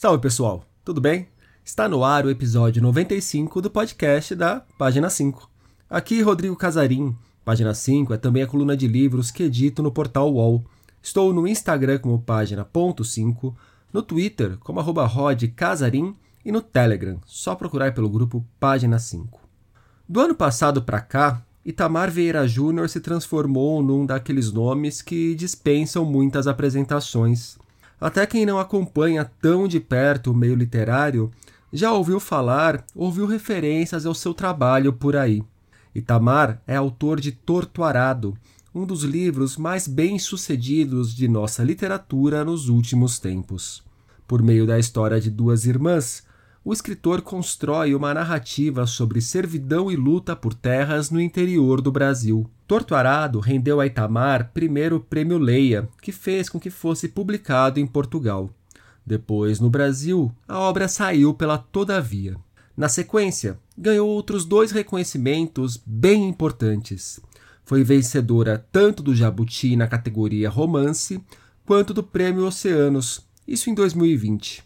Salve pessoal, tudo bem? Está no ar o episódio 95 do podcast da Página 5. Aqui Rodrigo Casarim. Página 5 é também a coluna de livros que edito no portal UOL. Estou no Instagram como página.5, no Twitter como arroba rodcasarim e no Telegram, só procurar pelo grupo Página 5. Do ano passado para cá, Itamar Vieira Júnior se transformou num daqueles nomes que dispensam muitas apresentações. Até quem não acompanha tão de perto o meio literário já ouviu falar, ouviu referências ao seu trabalho por aí. Itamar é autor de Tortuarado, um dos livros mais bem-sucedidos de nossa literatura nos últimos tempos. Por meio da história de duas irmãs, o escritor constrói uma narrativa sobre servidão e luta por terras no interior do Brasil. Tortuarado rendeu a Itamar primeiro o Prêmio Leia, que fez com que fosse publicado em Portugal. Depois, no Brasil, a obra saiu pela Todavia. Na sequência, ganhou outros dois reconhecimentos bem importantes. Foi vencedora tanto do Jabuti na categoria Romance, quanto do Prêmio Oceanos, isso em 2020.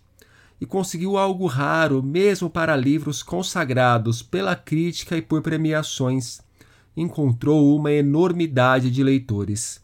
E conseguiu algo raro mesmo para livros consagrados pela crítica e por premiações. Encontrou uma enormidade de leitores.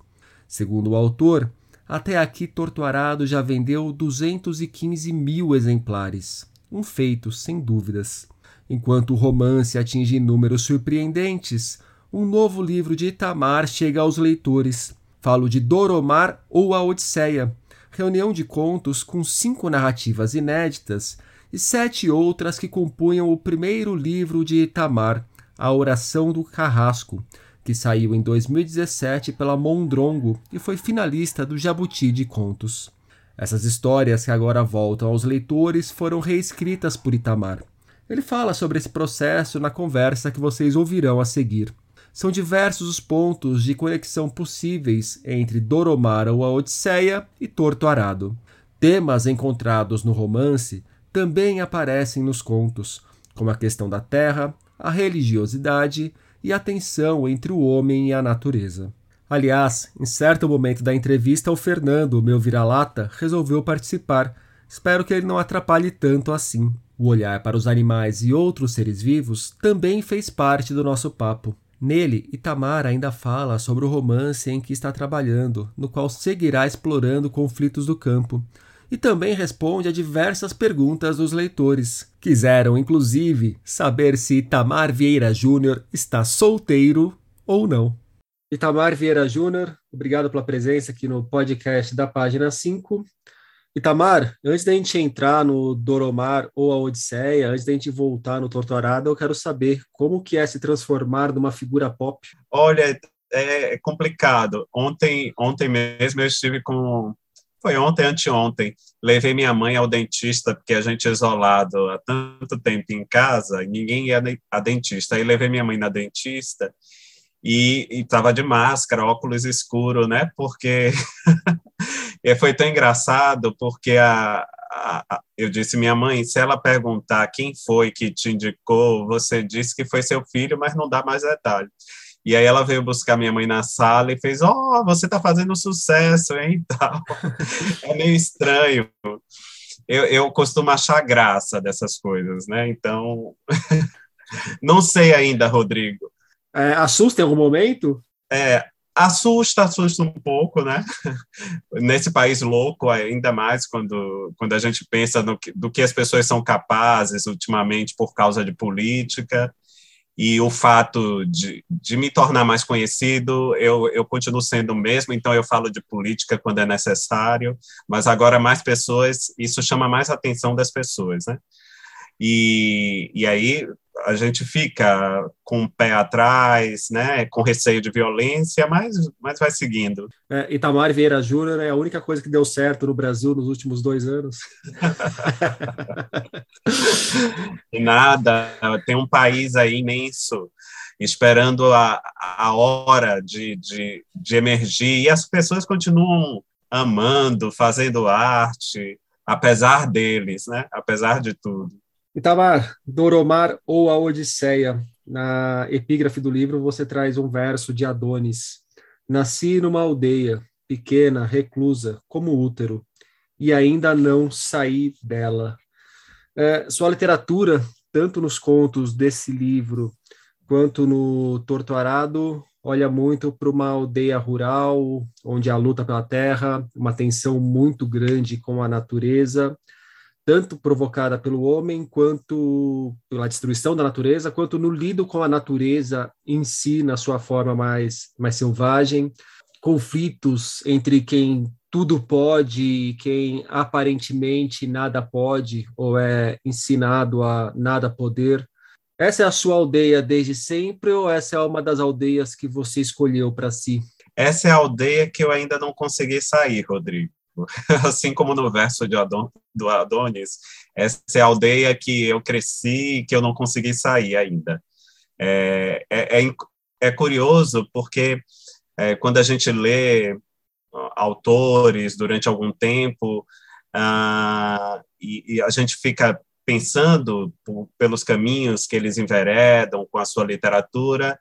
Segundo o autor, até aqui Torturado já vendeu 215 mil exemplares. Um feito, sem dúvidas. Enquanto o romance atinge números surpreendentes, um novo livro de Itamar chega aos leitores. Falo de Doromar ou A Odisseia, reunião de contos com cinco narrativas inéditas e sete outras que compunham o primeiro livro de Itamar, A Oração do Carrasco, que saiu em 2017 pela Mondrongo e foi finalista do Jabuti de Contos. Essas histórias que agora voltam aos leitores foram reescritas por Itamar. Ele fala sobre esse processo na conversa que vocês ouvirão a seguir. São diversos os pontos de conexão possíveis entre Doromar ou a Odisseia e Torto Arado. Temas encontrados no romance também aparecem nos contos, como a questão da terra, a religiosidade e a tensão entre o homem e a natureza. Aliás, em certo momento da entrevista, o Fernando, meu vira-lata, resolveu participar. Espero que ele não atrapalhe tanto assim. O olhar para os animais e outros seres vivos também fez parte do nosso papo. Nele, Itamar ainda fala sobre o romance em que está trabalhando, no qual seguirá explorando conflitos do campo, e também responde a diversas perguntas dos leitores. Quiseram, inclusive, saber se Itamar Vieira Júnior está solteiro ou não. Itamar Vieira Júnior, obrigado pela presença aqui no podcast da página 5. Itamar, antes da gente entrar no Doromar ou a Odisseia, antes da gente voltar no Torturado, eu quero saber como que é se transformar numa figura pop. Olha, é complicado. Ontem, ontem mesmo eu estive com foi ontem, anteontem, levei minha mãe ao dentista, porque a gente é isolado há tanto tempo em casa, ninguém ia a dentista. Aí levei minha mãe na dentista e estava de máscara, óculos escuro, né? Porque foi tão engraçado, porque a, a, eu disse, minha mãe, se ela perguntar quem foi que te indicou, você disse que foi seu filho, mas não dá mais detalhes. E aí ela veio buscar minha mãe na sala e fez, oh, você está fazendo sucesso, hein, tal. é meio estranho. Eu, eu costumo achar graça dessas coisas, né? Então, não sei ainda, Rodrigo. É, assusta em algum momento? É, assusta, assusta um pouco, né? Nesse país louco, ainda mais quando, quando a gente pensa no que, do que as pessoas são capazes ultimamente por causa de política e o fato de, de me tornar mais conhecido, eu, eu continuo sendo o mesmo, então eu falo de política quando é necessário, mas agora mais pessoas, isso chama mais atenção das pessoas, né? E, e aí a gente fica com o pé atrás, né, com receio de violência, mas, mas vai seguindo. É, Itamar Vieira Júnior é a única coisa que deu certo no Brasil nos últimos dois anos. e nada, tem um país aí imenso esperando a, a hora de, de, de emergir, e as pessoas continuam amando, fazendo arte, apesar deles, né, apesar de tudo. Itamar, Doromar ou a Odisseia, na epígrafe do livro você traz um verso de Adonis. Nasci numa aldeia, pequena, reclusa, como útero. e ainda não sair dela. É, sua literatura, tanto nos contos desse livro quanto no Torto Arado, olha muito para uma aldeia rural, onde a luta pela terra, uma tensão muito grande com a natureza, tanto provocada pelo homem, quanto pela destruição da natureza, quanto no lido com a natureza em si, na sua forma mais, mais selvagem, conflitos entre quem tudo pode e quem aparentemente nada pode, ou é ensinado a nada poder. Essa é a sua aldeia desde sempre ou essa é uma das aldeias que você escolheu para si? Essa é a aldeia que eu ainda não consegui sair, Rodrigo. Assim como no verso de Adon, do Adonis, essa é a aldeia que eu cresci e que eu não consegui sair ainda. É, é, é, é curioso porque é, quando a gente lê autores durante algum tempo ah, e, e, a gente fica pensando pelos caminhos que eles enveredam com a sua literatura,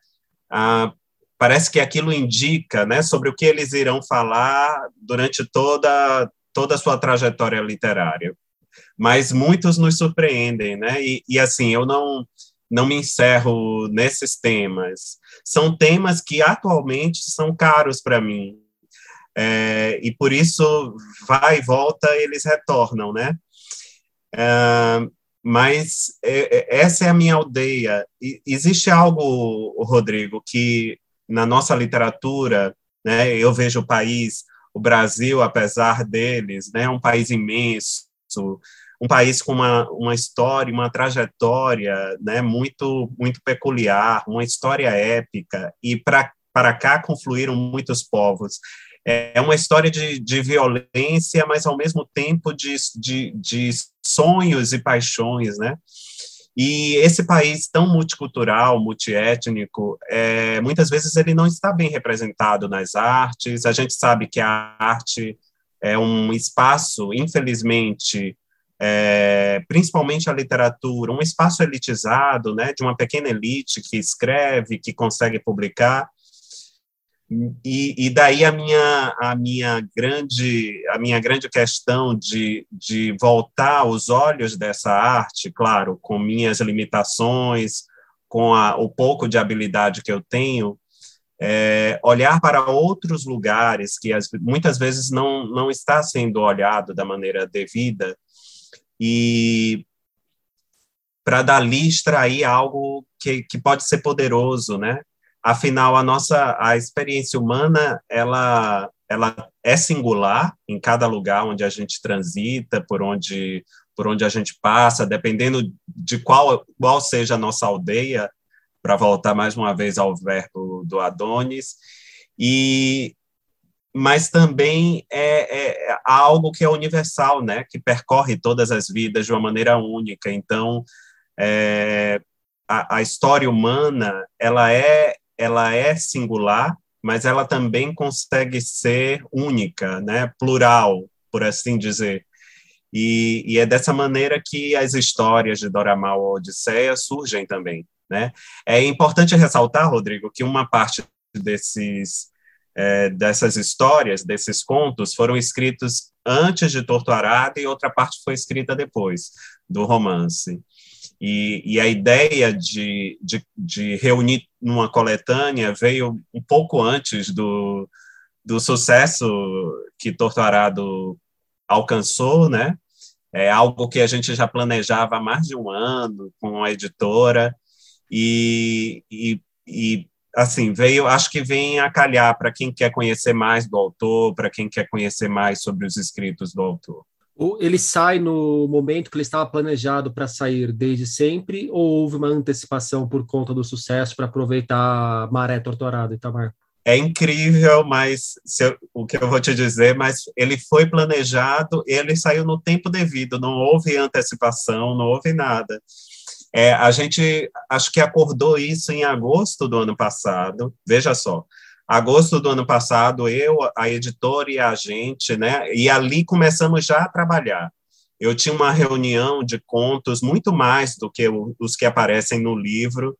ah, parece que aquilo indica, né, sobre o que eles irão falar durante toda toda a sua trajetória literária. Mas muitos nos surpreendem, né? E, e assim, eu não não me encerro nesses temas. São temas que atualmente são caros para mim. É, e por isso, vai e volta, eles retornam, né? É, mas é, é, essa é a minha aldeia. E, existe algo, Rodrigo, que na nossa literatura, né, eu vejo o país, o Brasil, apesar deles, né, um país imenso, um país com uma, uma história, uma trajetória né, muito, muito peculiar, uma história épica, e para cá confluíram muitos povos. É uma história de, de violência, mas ao mesmo tempo de, de, de sonhos e paixões, né? E esse país tão multicultural, multiétnico, é, muitas vezes ele não está bem representado nas artes. A gente sabe que a arte é um espaço, infelizmente, é, principalmente a literatura, um espaço elitizado, né, de uma pequena elite que escreve, que consegue publicar. E, e, daí a minha a minha grande a minha grande questão de, de voltar os olhos dessa arte, claro, com minhas limitações, com a, o pouco de habilidade que eu tenho, é, olhar para outros lugares que as, muitas vezes não não está sendo olhado da maneira devida e para dali extrair algo que, que pode ser poderoso, né? Afinal, a nossa a experiência humana, ela, ela é singular em cada lugar onde a gente transita, por onde, por onde a gente passa, dependendo de qual, qual seja a nossa aldeia, para voltar mais uma vez ao verbo do Adonis, e mas também é, é, algo que é universal, né, que percorre todas as vidas de uma maneira única. Então, é, a, a, história humana ela é ela é singular, mas ela também consegue ser única, né, plural, por assim dizer. E, e é dessa maneira que as histórias de Doramal ou Odisseia surgem também, né? É importante ressaltar, Rodrigo, que uma parte desses é, dessas histórias, desses contos, foram escritos antes de Torturada e outra parte foi escrita depois do romance. E, e a ideia de, de, de, reunir numa coletânea veio um pouco antes do, do sucesso que Torturado alcançou, né? É algo que a gente já planejava há mais de um ano com a editora e, e, e assim, veio, acho que vem a calhar para quem quer conhecer mais do autor, para quem quer conhecer mais sobre os escritos do autor. Ele sai no momento que ele estava planejado para sair desde sempre, ou houve uma antecipação por conta do sucesso para aproveitar a maré torturada, Itamar? É incrível, mas eu, o que eu vou te dizer, mas ele foi planejado, ele saiu no tempo devido, não houve antecipação, não houve nada. É, a gente acho que acordou isso em agosto do ano passado. Veja só, agosto do ano passado, eu, a editora e a gente, né? E ali começamos já a trabalhar. Eu tinha uma reunião de contos muito mais do que os que aparecem no livro.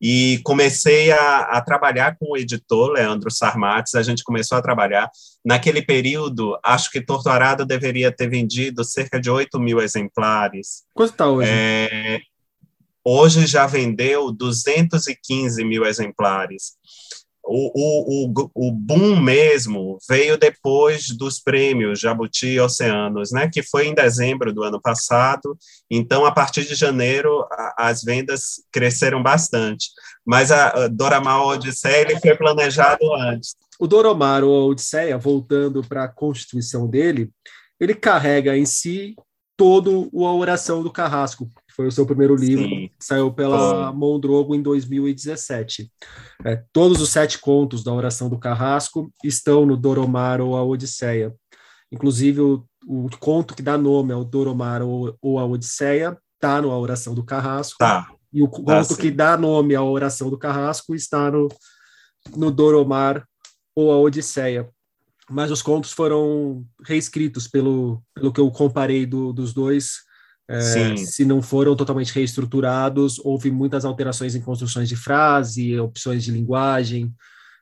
e comecei a, a, trabalhar com o editor, Leandro Sarmates, a gente começou a trabalhar. Naquele período, acho que Torturado deveria ter vendido cerca de 8 mil exemplares. Quanto está hoje? É, hoje já vendeu 215 mil exemplares o, o, o, boom mesmo veio depois dos prêmios Jabuti e Oceanos, né, que foi em dezembro do ano passado. Então, a partir de janeiro, a, as vendas cresceram bastante. Mas a, a Doramar Odisseia ele foi planejado antes. O Doromar ou Odisseia, voltando para a constituição dele, ele carrega em si todo a oração do Carrasco, foi o seu primeiro livro, Sim. Saiu pela. Mondrogo em 2017. É, todos os sete contos da Oração do Carrasco estão no Doromar ou a Odisseia. Inclusive, o, o conto que dá nome ao Doromar ou, ou a Odisseia está no A Oração do Carrasco. Tá. E o conto tá, que dá nome à Oração do Carrasco está no, no Doromar ou a Odisseia. Mas os contos foram reescritos pelo, pelo que eu comparei do, dos dois é, se não foram totalmente reestruturados, houve muitas alterações em construções de frase, opções de linguagem.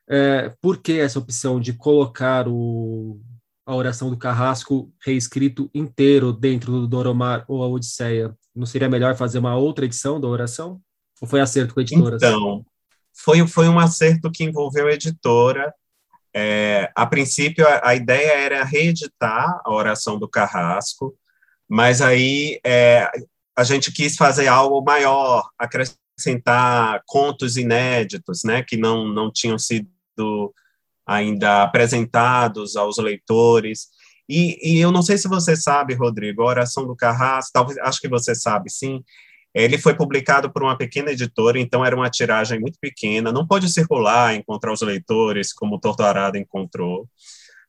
É, por que essa opção de colocar o, a oração do Carrasco reescrito inteiro dentro do Doromar ou a Odisseia? Não seria melhor fazer uma outra edição da oração? Ou foi acerto com a editora? Então, foi, foi um acerto que envolveu a editora. É, a princípio, a, a ideia era reeditar a oração do Carrasco, mas aí é, a gente quis fazer algo maior, acrescentar contos inéditos, né, que não, não tinham sido ainda apresentados aos leitores. E, e, eu não sei se você sabe, Rodrigo, a Oração do Carrasco, talvez, acho que você sabe, sim, ele foi publicado por uma pequena editora, então era uma tiragem muito pequena, não pode circular, encontrar os leitores, como o Torturado encontrou.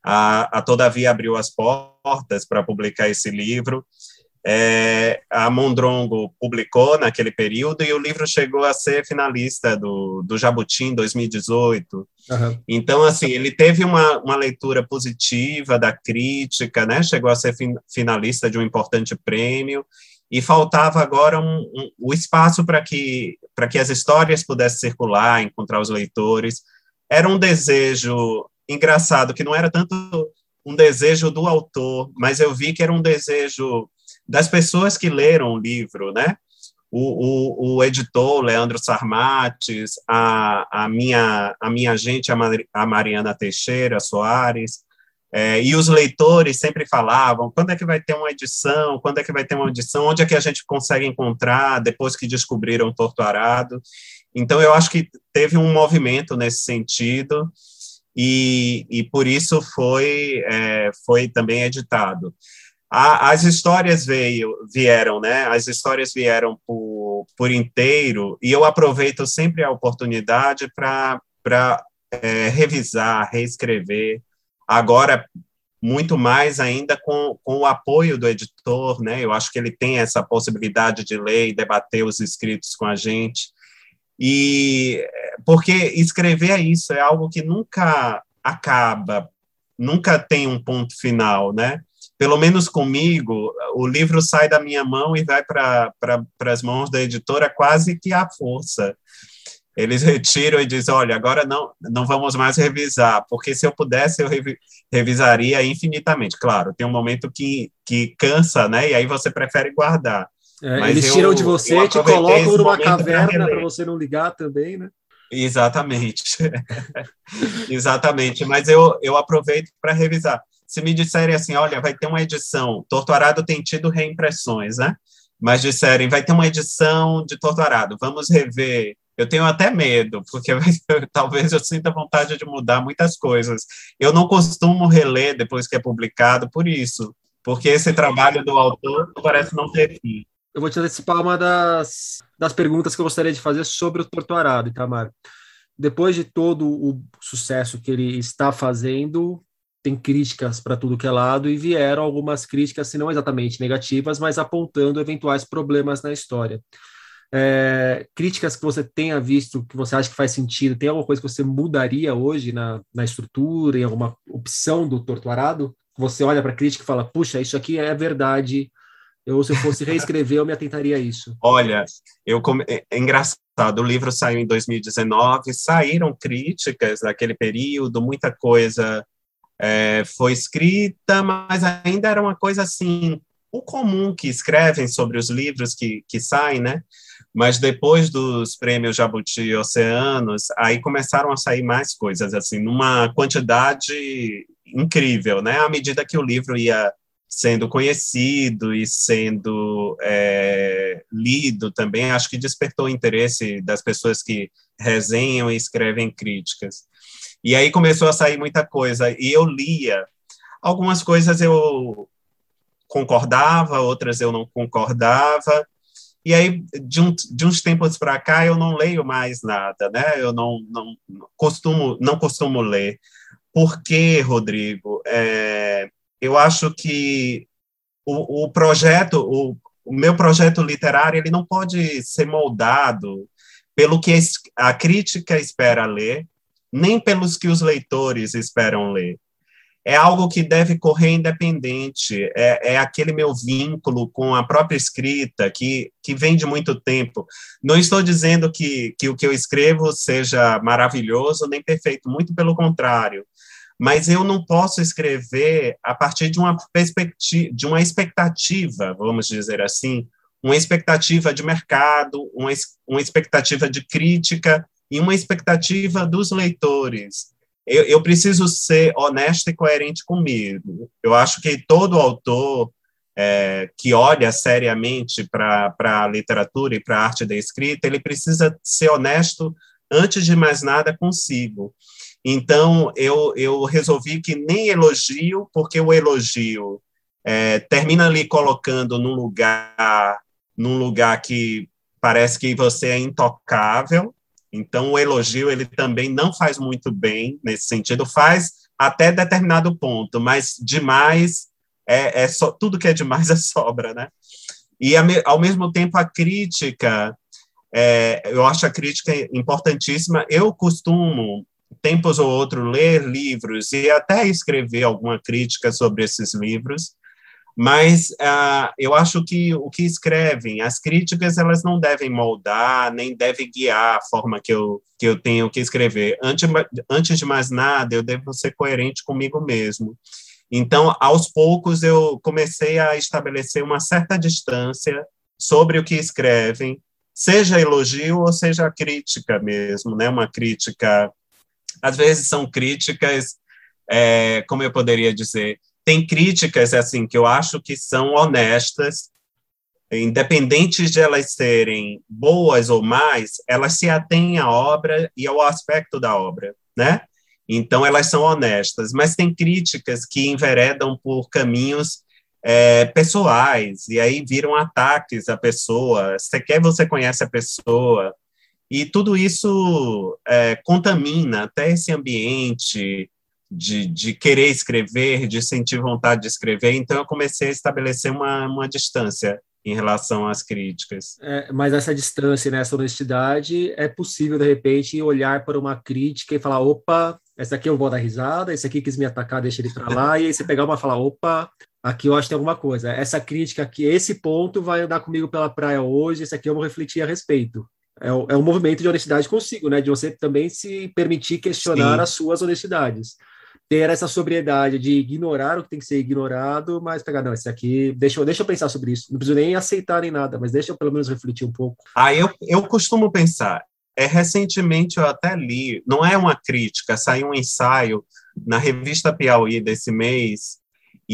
A, a Todavia abriu as portas para publicar esse livro. É, a Mondrongo publicou naquele período e o livro chegou a ser finalista do, do Jabuti em 2018. Uhum. Então, assim, ele teve uma, uma leitura positiva da crítica, né? chegou a ser fin, finalista de um importante prêmio, e faltava agora um, um, o espaço para que, que as histórias pudessem circular, encontrar os leitores. Era um desejo engraçado, que não era tanto um desejo do autor, mas eu vi que era um desejo das pessoas que leram o livro, né? O, o, o editor, Leandro Sarmates, a, a, minha, a minha gente, a, Mar, a Mariana Teixeira Soares, é, e os leitores sempre falavam: quando é que vai ter uma edição? Quando é que vai ter uma edição? Onde é que a gente consegue encontrar depois que descobriram Torturado? Então, eu acho que teve um movimento nesse sentido e, e por isso foi, é, foi também editado. A, as histórias veio, vieram, né? As histórias vieram por, por inteiro e eu aproveito sempre a oportunidade para é, revisar, reescrever. Agora, muito mais ainda com, com o apoio do editor, né? Eu acho que ele tem essa possibilidade de ler e debater os escritos com a gente. E porque escrever é isso, é algo que nunca acaba, nunca tem um ponto final, né? Pelo menos comigo, o livro sai da minha mão e vai para pra, as mãos da editora quase que à força. Eles retiram e dizem: olha, agora não, não vamos mais revisar, porque se eu pudesse, eu revisaria infinitamente. Claro, tem um momento que, que cansa, né? E aí você prefere guardar. É, eles eu, tiram de você te colocam numa caverna para você não ligar também, né? Exatamente. Exatamente. Mas eu, eu aproveito para revisar. Se me disserem assim, olha, vai ter uma edição, Torturado tem tido reimpressões, né? Mas disserem, vai ter uma edição de Torturado, vamos rever. Eu tenho até medo, porque talvez eu sinta vontade de mudar muitas coisas. Eu não costumo reler depois que é publicado por isso, porque esse trabalho do autor parece não ter fim eu vou te antecipar uma das, das perguntas que eu gostaria de fazer sobre o Torturado, Itamar. Depois de todo o sucesso que ele está fazendo, tem críticas para tudo que é lado e vieram algumas críticas, se não exatamente negativas, mas apontando eventuais problemas na história. É, críticas que você tenha visto, que você acha que faz sentido, tem alguma coisa que você mudaria hoje na, na estrutura, em alguma opção do Torturado? Você olha para a crítica e fala, puxa, isso aqui é verdade, eu, se eu fosse reescrever, eu me atentaria a isso. Olha, eu come... é, é engraçado O livro saiu em 2019, saíram críticas daquele período, muita coisa é, foi escrita, mas ainda era uma coisa assim, o comum que escrevem sobre os livros que, que saem, né? Mas depois dos prêmios Jabuti e Oceanos, aí começaram a sair mais coisas, assim, numa quantidade incrível, né? À medida que o livro ia sendo conhecido e sendo é, lido também, acho que despertou o interesse das pessoas que resenham e escrevem críticas. E aí começou a sair muita coisa, e eu lia. Algumas coisas eu concordava, outras eu não concordava, e aí, de, um, de uns tempos para cá, eu não leio mais nada, né? Eu não, não, costumo, não costumo ler. Por quê, Rodrigo? É, eu acho que o, o projeto, o, o, meu projeto literário, ele não pode ser moldado pelo que a crítica espera ler, nem pelos que os leitores esperam ler é algo que deve correr independente, é, é, aquele meu vínculo com a própria escrita, que, que vem de muito tempo. Não estou dizendo que, que o que eu escrevo seja maravilhoso nem perfeito, muito pelo contrário, mas eu não posso escrever a partir de uma perspectiva, de uma expectativa, vamos dizer assim, uma expectativa de mercado, uma, uma expectativa de crítica e uma expectativa dos leitores eu, eu preciso ser honesto e coerente comigo. Eu acho que todo autor é, que olha seriamente para a literatura e para a arte da escrita, ele precisa ser honesto, antes de mais nada, consigo. Então, eu, eu resolvi que nem elogio, porque o elogio é, termina ali colocando num lugar, num lugar que parece que você é intocável, então, o elogio ele também não faz muito bem nesse sentido, faz até determinado ponto, mas demais é, é só tudo que é demais é sobra, né? E ao mesmo tempo a crítica, é, eu acho a crítica importantíssima. Eu costumo tempos ou outro ler livros e até escrever alguma crítica sobre esses livros mas uh, eu acho que o que escrevem, as críticas, elas não devem moldar, nem devem guiar a forma que eu, que eu tenho que escrever. Antes, antes de mais nada, eu devo ser coerente comigo mesmo. Então, aos poucos, eu comecei a estabelecer uma certa distância sobre o que escrevem, seja elogio ou seja crítica mesmo, né? Uma crítica, às vezes são críticas, é, como eu poderia dizer, tem críticas assim que eu acho que são honestas, independentes de elas serem boas ou mais, elas se atêm à obra e ao aspecto da obra, né? Então elas são honestas, mas tem críticas que enveredam por caminhos é, pessoais e aí viram ataques à pessoa. Você quer, você conhece a pessoa e tudo isso é, contamina até esse ambiente de, de querer escrever, de sentir vontade de escrever, então eu comecei a estabelecer uma, uma distância em relação às críticas. É, mas essa distância, né, essa honestidade, é possível, de repente, olhar para uma crítica e falar, opa, essa aqui eu vou dar risada, esse aqui quis me atacar, deixa ele para lá, e aí você pegar uma e falar, opa, aqui eu acho que tem alguma coisa. Essa crítica aqui, esse ponto vai andar comigo pela praia hoje, esse aqui eu vou refletir a respeito. É, é um movimento de honestidade consigo, né, de você também se permitir questionar Sim. as suas honestidades ter essa sobriedade de ignorar o que tem que ser ignorado, mas pegar, não, esse aqui, deixa eu, deixa eu pensar sobre isso. Não preciso nem aceitar nem nada, mas deixa eu pelo menos refletir um pouco. Ah, eu, eu costumo pensar, é, recentemente eu até li, não é uma crítica, saiu um ensaio na revista Piauí desse mês,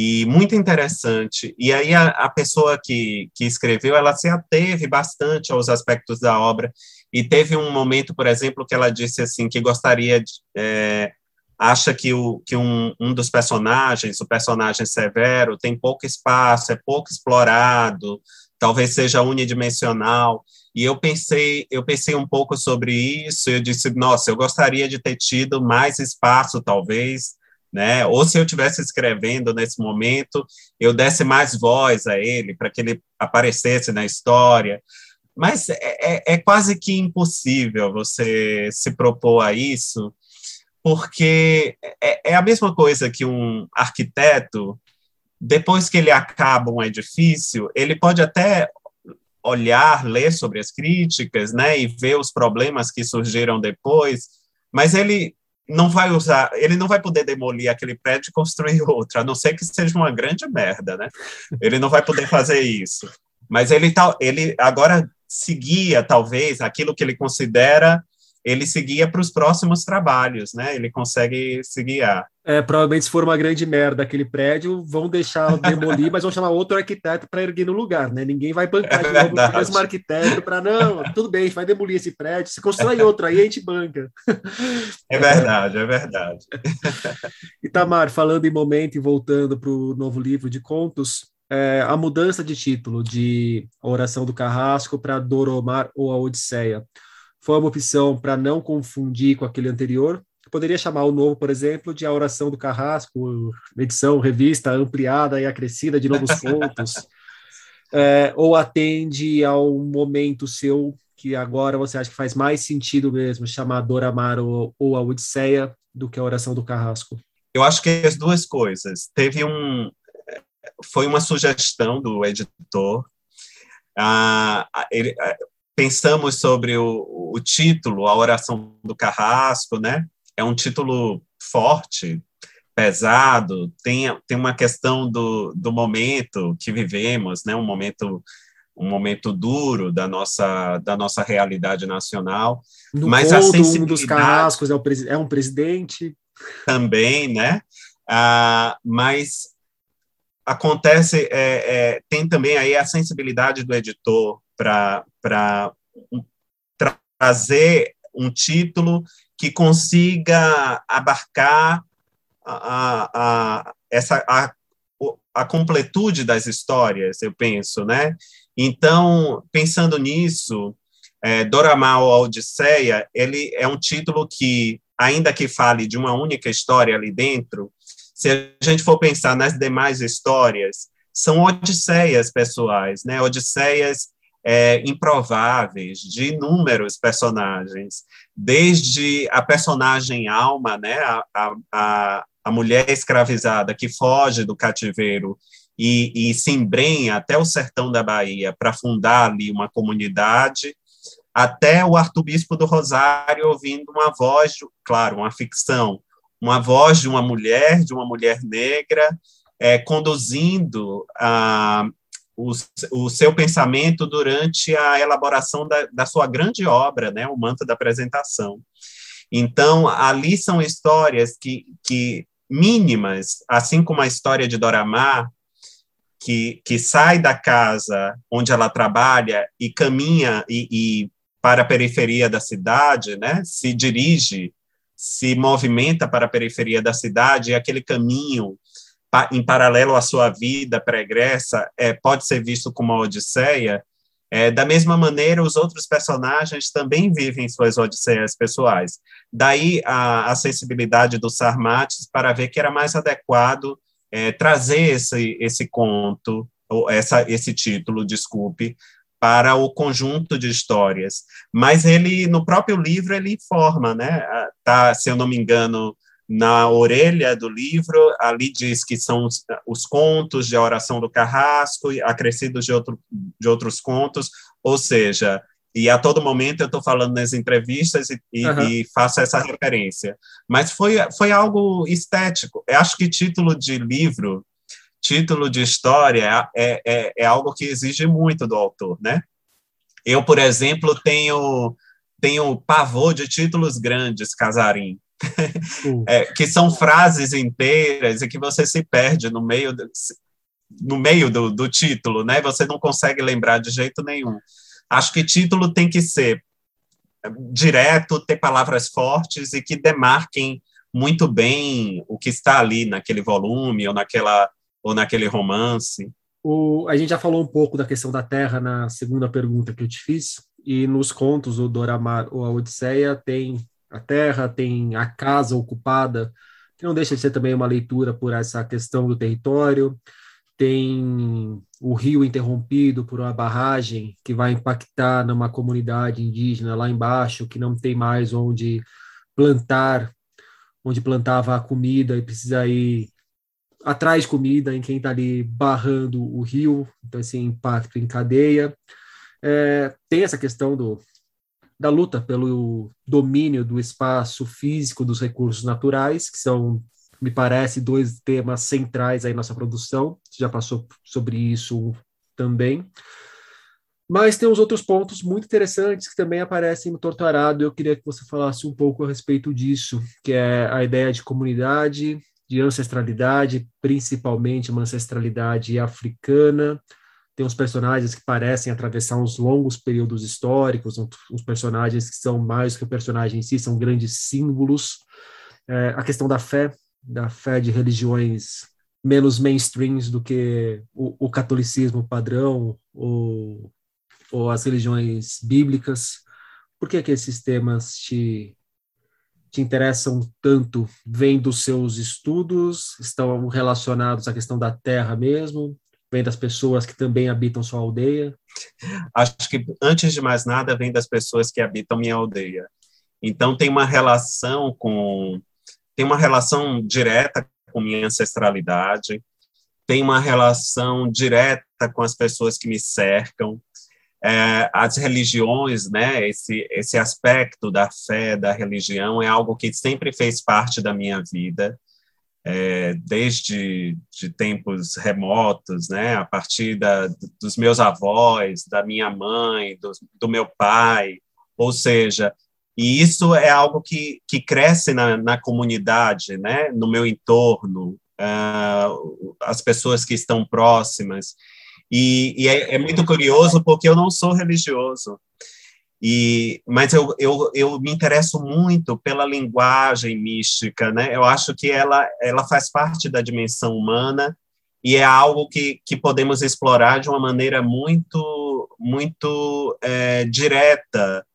e muito interessante. E aí a, a pessoa que, que escreveu, ela se ateve bastante aos aspectos da obra, e teve um momento, por exemplo, que ela disse assim, que gostaria de... É, acha que, o, que um, um dos personagens, o personagem Severo, tem pouco espaço, é pouco explorado, talvez seja unidimensional. E eu pensei, eu pensei um pouco sobre isso, eu disse, nossa, eu gostaria de ter tido mais espaço, talvez, né? Ou se eu estivesse escrevendo nesse momento, eu desse mais voz a ele, para que ele aparecesse na história. Mas é, é, é quase que impossível você se propor a isso, porque é, é a mesma coisa que um arquiteto, depois que ele acaba um edifício, ele pode até olhar, ler sobre as críticas, né, e ver os problemas que surgiram depois, mas ele não vai usar, ele não vai poder demolir aquele prédio e construir outro, a não ser que seja uma grande merda, né? Ele não vai poder fazer isso. Mas ele tá, ele agora seguia talvez aquilo que ele considera ele seguia para os próximos trabalhos, né? Ele consegue se guiar. É, provavelmente se for uma grande merda aquele prédio, vão deixar demolir, mas vão chamar outro arquiteto para erguer no lugar, né? Ninguém vai bancar é de novo o mesmo arquiteto para não, tudo bem, a gente vai demolir esse prédio, se constrói outro aí a gente banca. É verdade, é verdade. Itamar, falando em momento e voltando para o novo livro de contos, é, a mudança de título de A Oração do Carrasco para Doromar ou a Odisseia foi uma opção para não confundir com aquele anterior. Poderia chamar o novo, por exemplo, de A Oração do Carrasco, edição, revista ampliada e acrescida de novos contos. É, ou atende ao momento seu que agora você acha que faz mais sentido mesmo chamar Doramar ou, ou a Odisseia do que a Oração do Carrasco? Eu acho que as duas coisas. Teve um, foi uma sugestão do editor. Ah, ele, pensamos sobre o, o título, a oração do Carrasco, né? É um título forte, pesado, tem, tem uma questão do, do momento que vivemos, né? Um momento um momento duro da nossa da nossa realidade nacional. No mas a sensibilidade, um dos carrascos é, o, é um presidente também, né? Ah, mas acontece é, é, tem também aí a sensibilidade do editor para trazer um título que consiga abarcar a, a, essa, a, a completude das histórias, eu penso, né? Então, pensando nisso, é, Doramal, a Odisseia, ele é um título que, ainda que fale de uma única história ali dentro, se a gente for pensar nas demais histórias, são odisseias pessoais, né? Odisseias é, improváveis de inúmeros personagens, desde a personagem Alma, né, a, a, a mulher escravizada que foge do cativeiro e, e se embrenha até o sertão da Bahia para fundar ali uma comunidade, até o arcebispo do Rosário ouvindo uma voz, claro, uma ficção, uma voz de uma mulher, de uma mulher negra, é, conduzindo a, o, o seu pensamento durante a elaboração da, da sua grande obra, né, o Manto da Apresentação. Então, ali são histórias que, que mínimas, assim como a história de Doramar, que, que sai da casa onde ela trabalha e caminha e, e para a periferia da cidade, né, se dirige, se movimenta para a periferia da cidade, e aquele caminho em paralelo à sua vida pregressa, é, pode ser visto como uma odisseia, é, da mesma maneira, os outros personagens também vivem suas odisseias pessoais. Daí a, a sensibilidade do Sarmates para ver que era mais adequado é, trazer esse, esse conto, ou essa, esse título, desculpe, para o conjunto de histórias. Mas ele, no próprio livro, ele informa, né? Tá, se eu não me engano, na orelha do livro, ali diz que são os, os contos de A Oração do Carrasco, acrescidos de, outro, de outros contos, ou seja, e a todo momento eu estou falando nas entrevistas e, e, uhum. e, faço essa referência. Mas foi, foi algo estético. Eu acho que título de livro, título de história, é, é, é algo que exige muito do autor, né? Eu, por exemplo, tenho, tenho pavor de títulos grandes, Casarim é, que são frases inteiras e que você se perde no meio do, no meio do, do título, né? Você não consegue lembrar de jeito nenhum. Acho que título tem que ser direto, ter palavras fortes e que demarquem muito bem o que está ali naquele volume ou naquela ou naquele romance. O, a gente já falou um pouco da questão da terra na segunda pergunta que eu te fiz, e nos contos, o Doramar ou a Odisseia tem a terra, tem a casa ocupada, que não deixa de ser também uma leitura por essa questão do território, tem o rio interrompido por uma barragem que vai impactar numa comunidade indígena lá embaixo, que não tem mais onde plantar, onde plantava a comida e precisa ir atrás comida em quem está ali barrando o rio, então esse impacto em cadeia. é, tem essa questão do, da luta pelo domínio do espaço físico dos recursos naturais, que são, me parece, dois temas centrais aí nossa produção. Você já passou sobre isso também. Mas tem uns outros pontos muito interessantes que também aparecem no Torturado. Eu queria que você falasse um pouco a respeito disso, que é a ideia de comunidade, de ancestralidade, principalmente uma ancestralidade africana. Tem uns personagens que parecem atravessar uns longos períodos históricos, uns personagens que são mais que o personagem em si, são grandes símbolos. É, a questão da fé, da fé de religiões menos mainstreams do que o, o catolicismo padrão, ou ou as religiões bíblicas? Por que, que esses temas te, te interessam tanto? Vêm dos seus estudos? Estão relacionados à questão da terra mesmo? Vem das pessoas que também habitam sua aldeia? Acho que, antes de mais nada, vem das pessoas que habitam minha aldeia. Então, tem uma relação com... Tem uma relação direta com minha ancestralidade, tem uma relação direta com as pessoas que me cercam, é, as religiões, né, esse, esse aspecto da fé, da religião, é algo que sempre fez parte da minha vida, é, desde de tempos remotos, né, a partir da, dos meus avós, da minha mãe, do, do meu pai, ou seja, e isso é algo que, que cresce na, na comunidade, né, no meu entorno, uh, as pessoas que estão próximas, e, e é, é, muito curioso porque eu não sou religioso, e, mas eu, eu, eu me interesso muito pela linguagem mística, né? Eu acho que ela, ela faz parte da dimensão humana e é algo que, que podemos explorar de uma maneira muito, muito é, direta,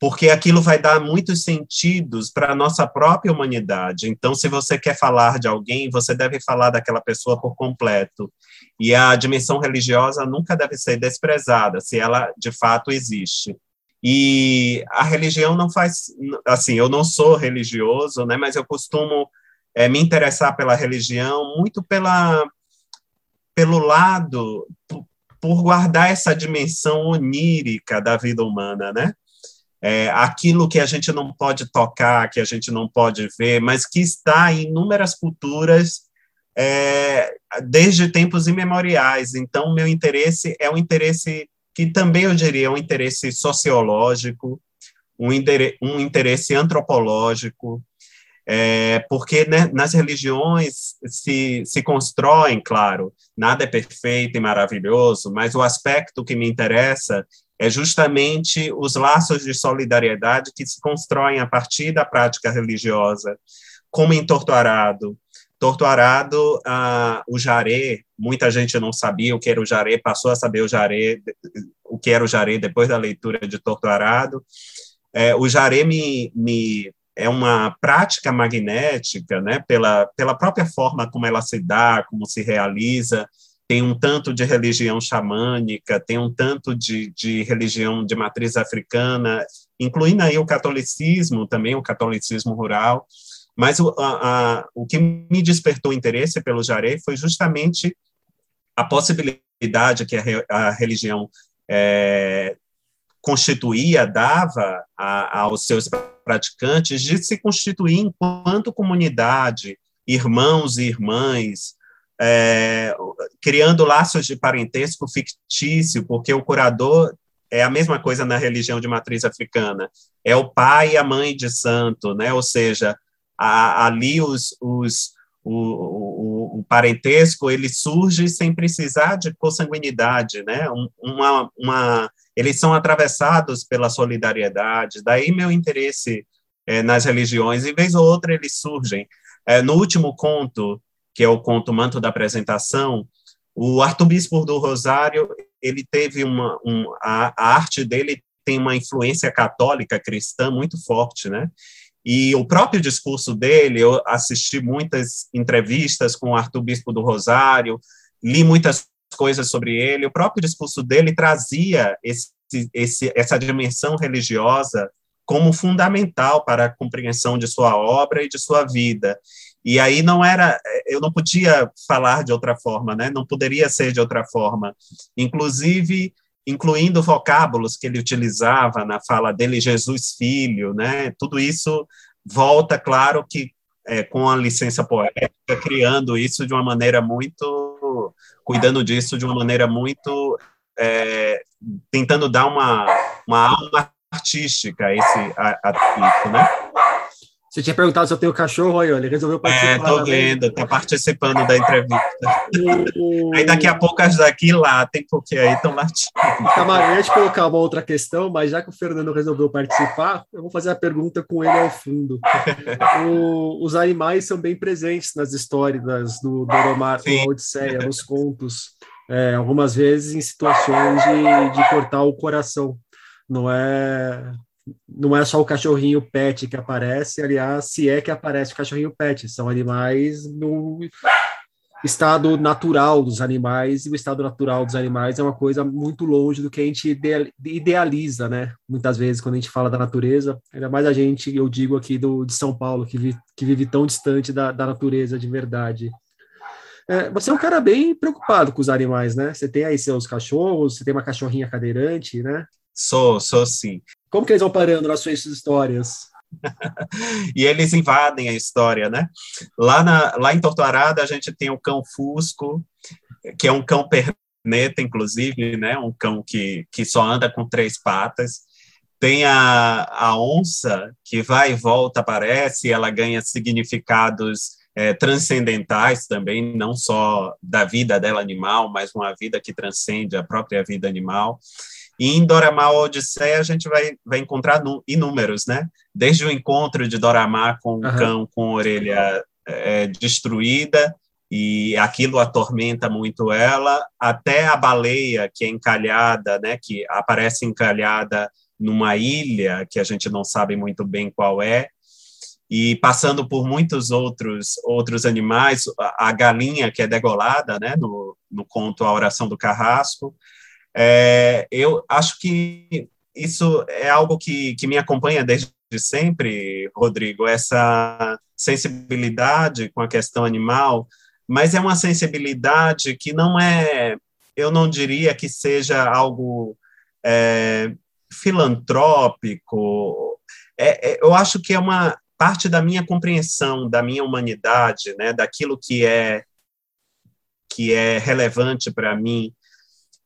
porque aquilo vai dar muitos sentidos para a nossa própria humanidade. Então, se você quer falar de alguém, você deve falar daquela pessoa por completo. E a dimensão religiosa nunca deve ser desprezada, se ela de fato existe. E a religião não faz, assim, eu não sou religioso, né, mas eu costumo é, me interessar pela religião muito pela pelo lado por guardar essa dimensão onírica da vida humana, né? é, aquilo que a gente não pode tocar, que a gente não pode ver, mas que está em inúmeras culturas é, desde tempos imemoriais. Então, meu interesse é um interesse que também eu diria um interesse sociológico, um, interesse, um interesse antropológico, é, porque né, nas religiões se, se constroem, claro, nada é perfeito e maravilhoso, mas o aspecto que me interessa é justamente os laços de solidariedade que se constroem a partir da prática religiosa, como em Torturado. Torturado, ah, o jaré, muita gente não sabia o que era o jaré, passou a saber o jaré, o que era o jaré depois da leitura de Torturado. É, o jaré me, me é uma prática magnética, né, pela, pela própria forma como ela se dá, como se realiza, tem um tanto de religião xamânica, tem um tanto de, de religião de matriz africana, incluindo aí o catolicismo, também o catolicismo rural, mas o, a, a, o que me despertou interesse pelo jaré foi justamente a possibilidade que a, a religião é, constituía, dava a, aos seus praticantes de se constituir enquanto comunidade, irmãos e irmãs, é, criando laços de parentesco fictício, porque o curador é a mesma coisa na religião de matriz africana, é o pai e a mãe de santo, né? ou seja, a, ali os, os, o, o, o, parentesco ele surge sem precisar de consanguinidade, né? uma, uma, eles são atravessados pela solidariedade, daí meu interesse é, nas religiões, e vez ou outra eles surgem. É, no último conto, que é o conto Manto da Apresentação, o arcebispo do Rosário, ele teve uma, um, a, a, arte dele tem uma influência católica cristã muito forte, né? E o próprio discurso dele, eu assisti muitas entrevistas com o arcebispo do Rosário, li muitas coisas sobre ele, o próprio discurso dele trazia esse, esse, essa dimensão religiosa como fundamental para a compreensão de sua obra e de sua vida. E aí não era, eu não podia falar de outra forma, né? Não poderia ser de outra forma. Inclusive, incluindo vocábulos que ele utilizava na fala dele, Jesus Filho, né? Tudo isso volta, claro, que é, com a licença poética, criando isso de uma maneira muito, cuidando disso de uma maneira muito, é, tentando dar uma, uma alma artística a esse atrito, né? Você tinha perguntado se eu tenho cachorro, aí, ele resolveu é, participar. É, tô vendo, tá participando da entrevista. aí daqui a pouco as daqui latem, porque aí estão latindo. Camarão, eu ia te colocar uma outra questão, mas já que o Fernando resolveu participar, eu vou fazer a pergunta com ele ao fundo. o, os animais são bem presentes nas histórias do Doromar, do Odisseia, nos contos. É, algumas vezes em situações de, de cortar o coração. Não é não é só o cachorrinho pet que aparece, aliás, se é que aparece o cachorrinho pet, são animais no estado natural dos animais, e o estado natural dos animais é uma coisa muito longe do que a gente idealiza, né? Muitas vezes, quando a gente fala da natureza, ainda mais a gente, eu digo aqui do, de São Paulo, que, vive, que vive tão distante da, da natureza de verdade. É, você é um cara bem preocupado com os animais, né? Você tem aí seus cachorros, você tem uma cachorrinha cadeirante, né? Sou, sou sim. Como que eles vão parando nas suas histórias? e eles invadem a história, né? Lá, na, lá em Torturada a gente tem o cão Fusco, que é um cão perneta, inclusive, né? Um cão que, que só anda com três patas. Tem a, a onça, que vai e volta, aparece, ela ganha significados é, transcendentais também, não só da vida dela animal, mas uma vida que transcende a própria vida animal. E em Doramá Odisseia a gente vai, vai encontrar inúmeros, né? Desde o encontro de Doramá com o uhum. cão com a orelha é, destruída, e aquilo atormenta muito ela, até a baleia que é encalhada, né, que aparece encalhada numa ilha que a gente não sabe muito bem qual é, e passando por muitos outros outros animais, a, a galinha que é degolada, né, no, no conto A Oração do Carrasco, é, eu acho que isso é algo que, que me acompanha desde sempre, Rodrigo, essa sensibilidade com a questão animal, mas é uma sensibilidade que não é, eu não diria que seja algo é, filantrópico. É, é, eu acho que é uma parte da minha compreensão da minha humanidade, né, daquilo que é que é relevante para mim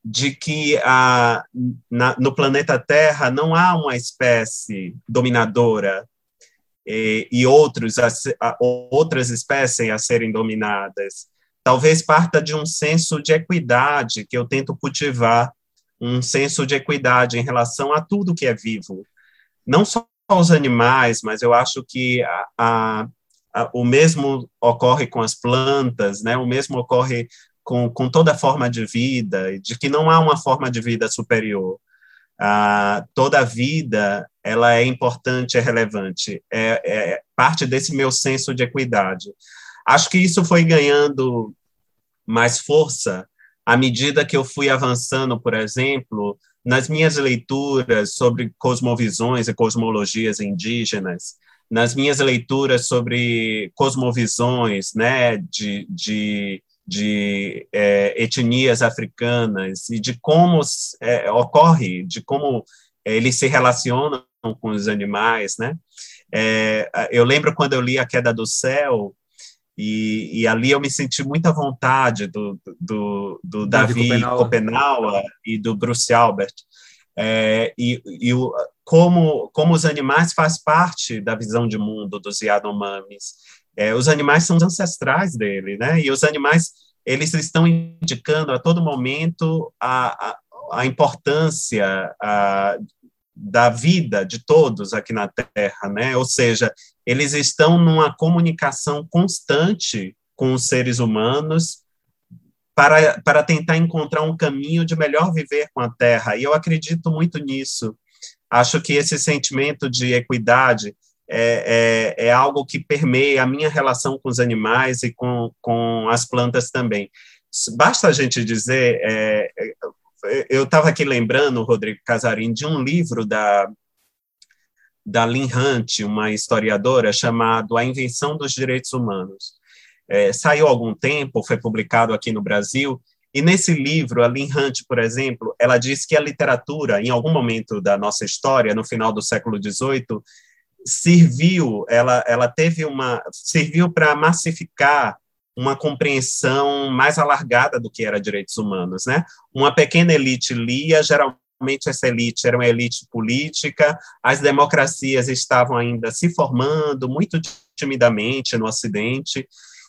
de que a, na, no planeta Terra não há uma espécie dominadora e, e outros a, a, outras espécies a serem dominadas. Talvez parta de um senso de equidade que eu tento cultivar, um senso de equidade em relação a tudo que é vivo. Não só os animais, mas eu acho que a, o mesmo ocorre com as plantas, né? O mesmo ocorre com, com toda forma de vida, de que não há uma forma de vida superior. Ah, toda vida ela é importante, é relevante, é, é parte desse meu senso de equidade. Acho que isso foi ganhando mais força à medida que eu fui avançando, por exemplo, nas minhas leituras sobre cosmovisões e cosmologias indígenas, nas minhas leituras sobre cosmovisões, né, de, de de é, etnias africanas e de como é, ocorre, de como é, eles se relacionam com os animais, né? É, eu lembro quando eu li A Queda do Céu, e, e ali eu me senti muita vontade do, do, do Davi Copenaua e do Bruce Albert, é, e, e o, como, como os animais faz parte da visão de mundo dos Yanomamis, é, os animais são os ancestrais dele, né? E os animais eles estão indicando a todo momento a, a, a importância a, da vida de todos aqui na Terra, né? Ou seja, eles estão numa comunicação constante com os seres humanos para, para tentar encontrar um caminho de melhor viver com a Terra. E eu acredito muito nisso. Acho que esse sentimento de equidade é, é, é, algo que permeia a minha relação com os animais e com, com as plantas também. Basta a gente dizer, é, é eu estava aqui lembrando, Rodrigo Casarim, de um livro da, da Lynn Hunt, uma historiadora, chamado A Invenção dos Direitos Humanos. É, saiu há algum tempo, foi publicado aqui no Brasil, E nesse livro, a Lynn Hunt, por exemplo, ela diz que a literatura, em algum momento da nossa história, no final do século XVIII, serviu, ela, ela teve uma, serviu para massificar uma compreensão mais alargada do que era direitos humanos, né? Uma pequena elite lia, geralmente essa elite era uma elite política, as democracias estavam ainda se formando muito timidamente no Ocidente,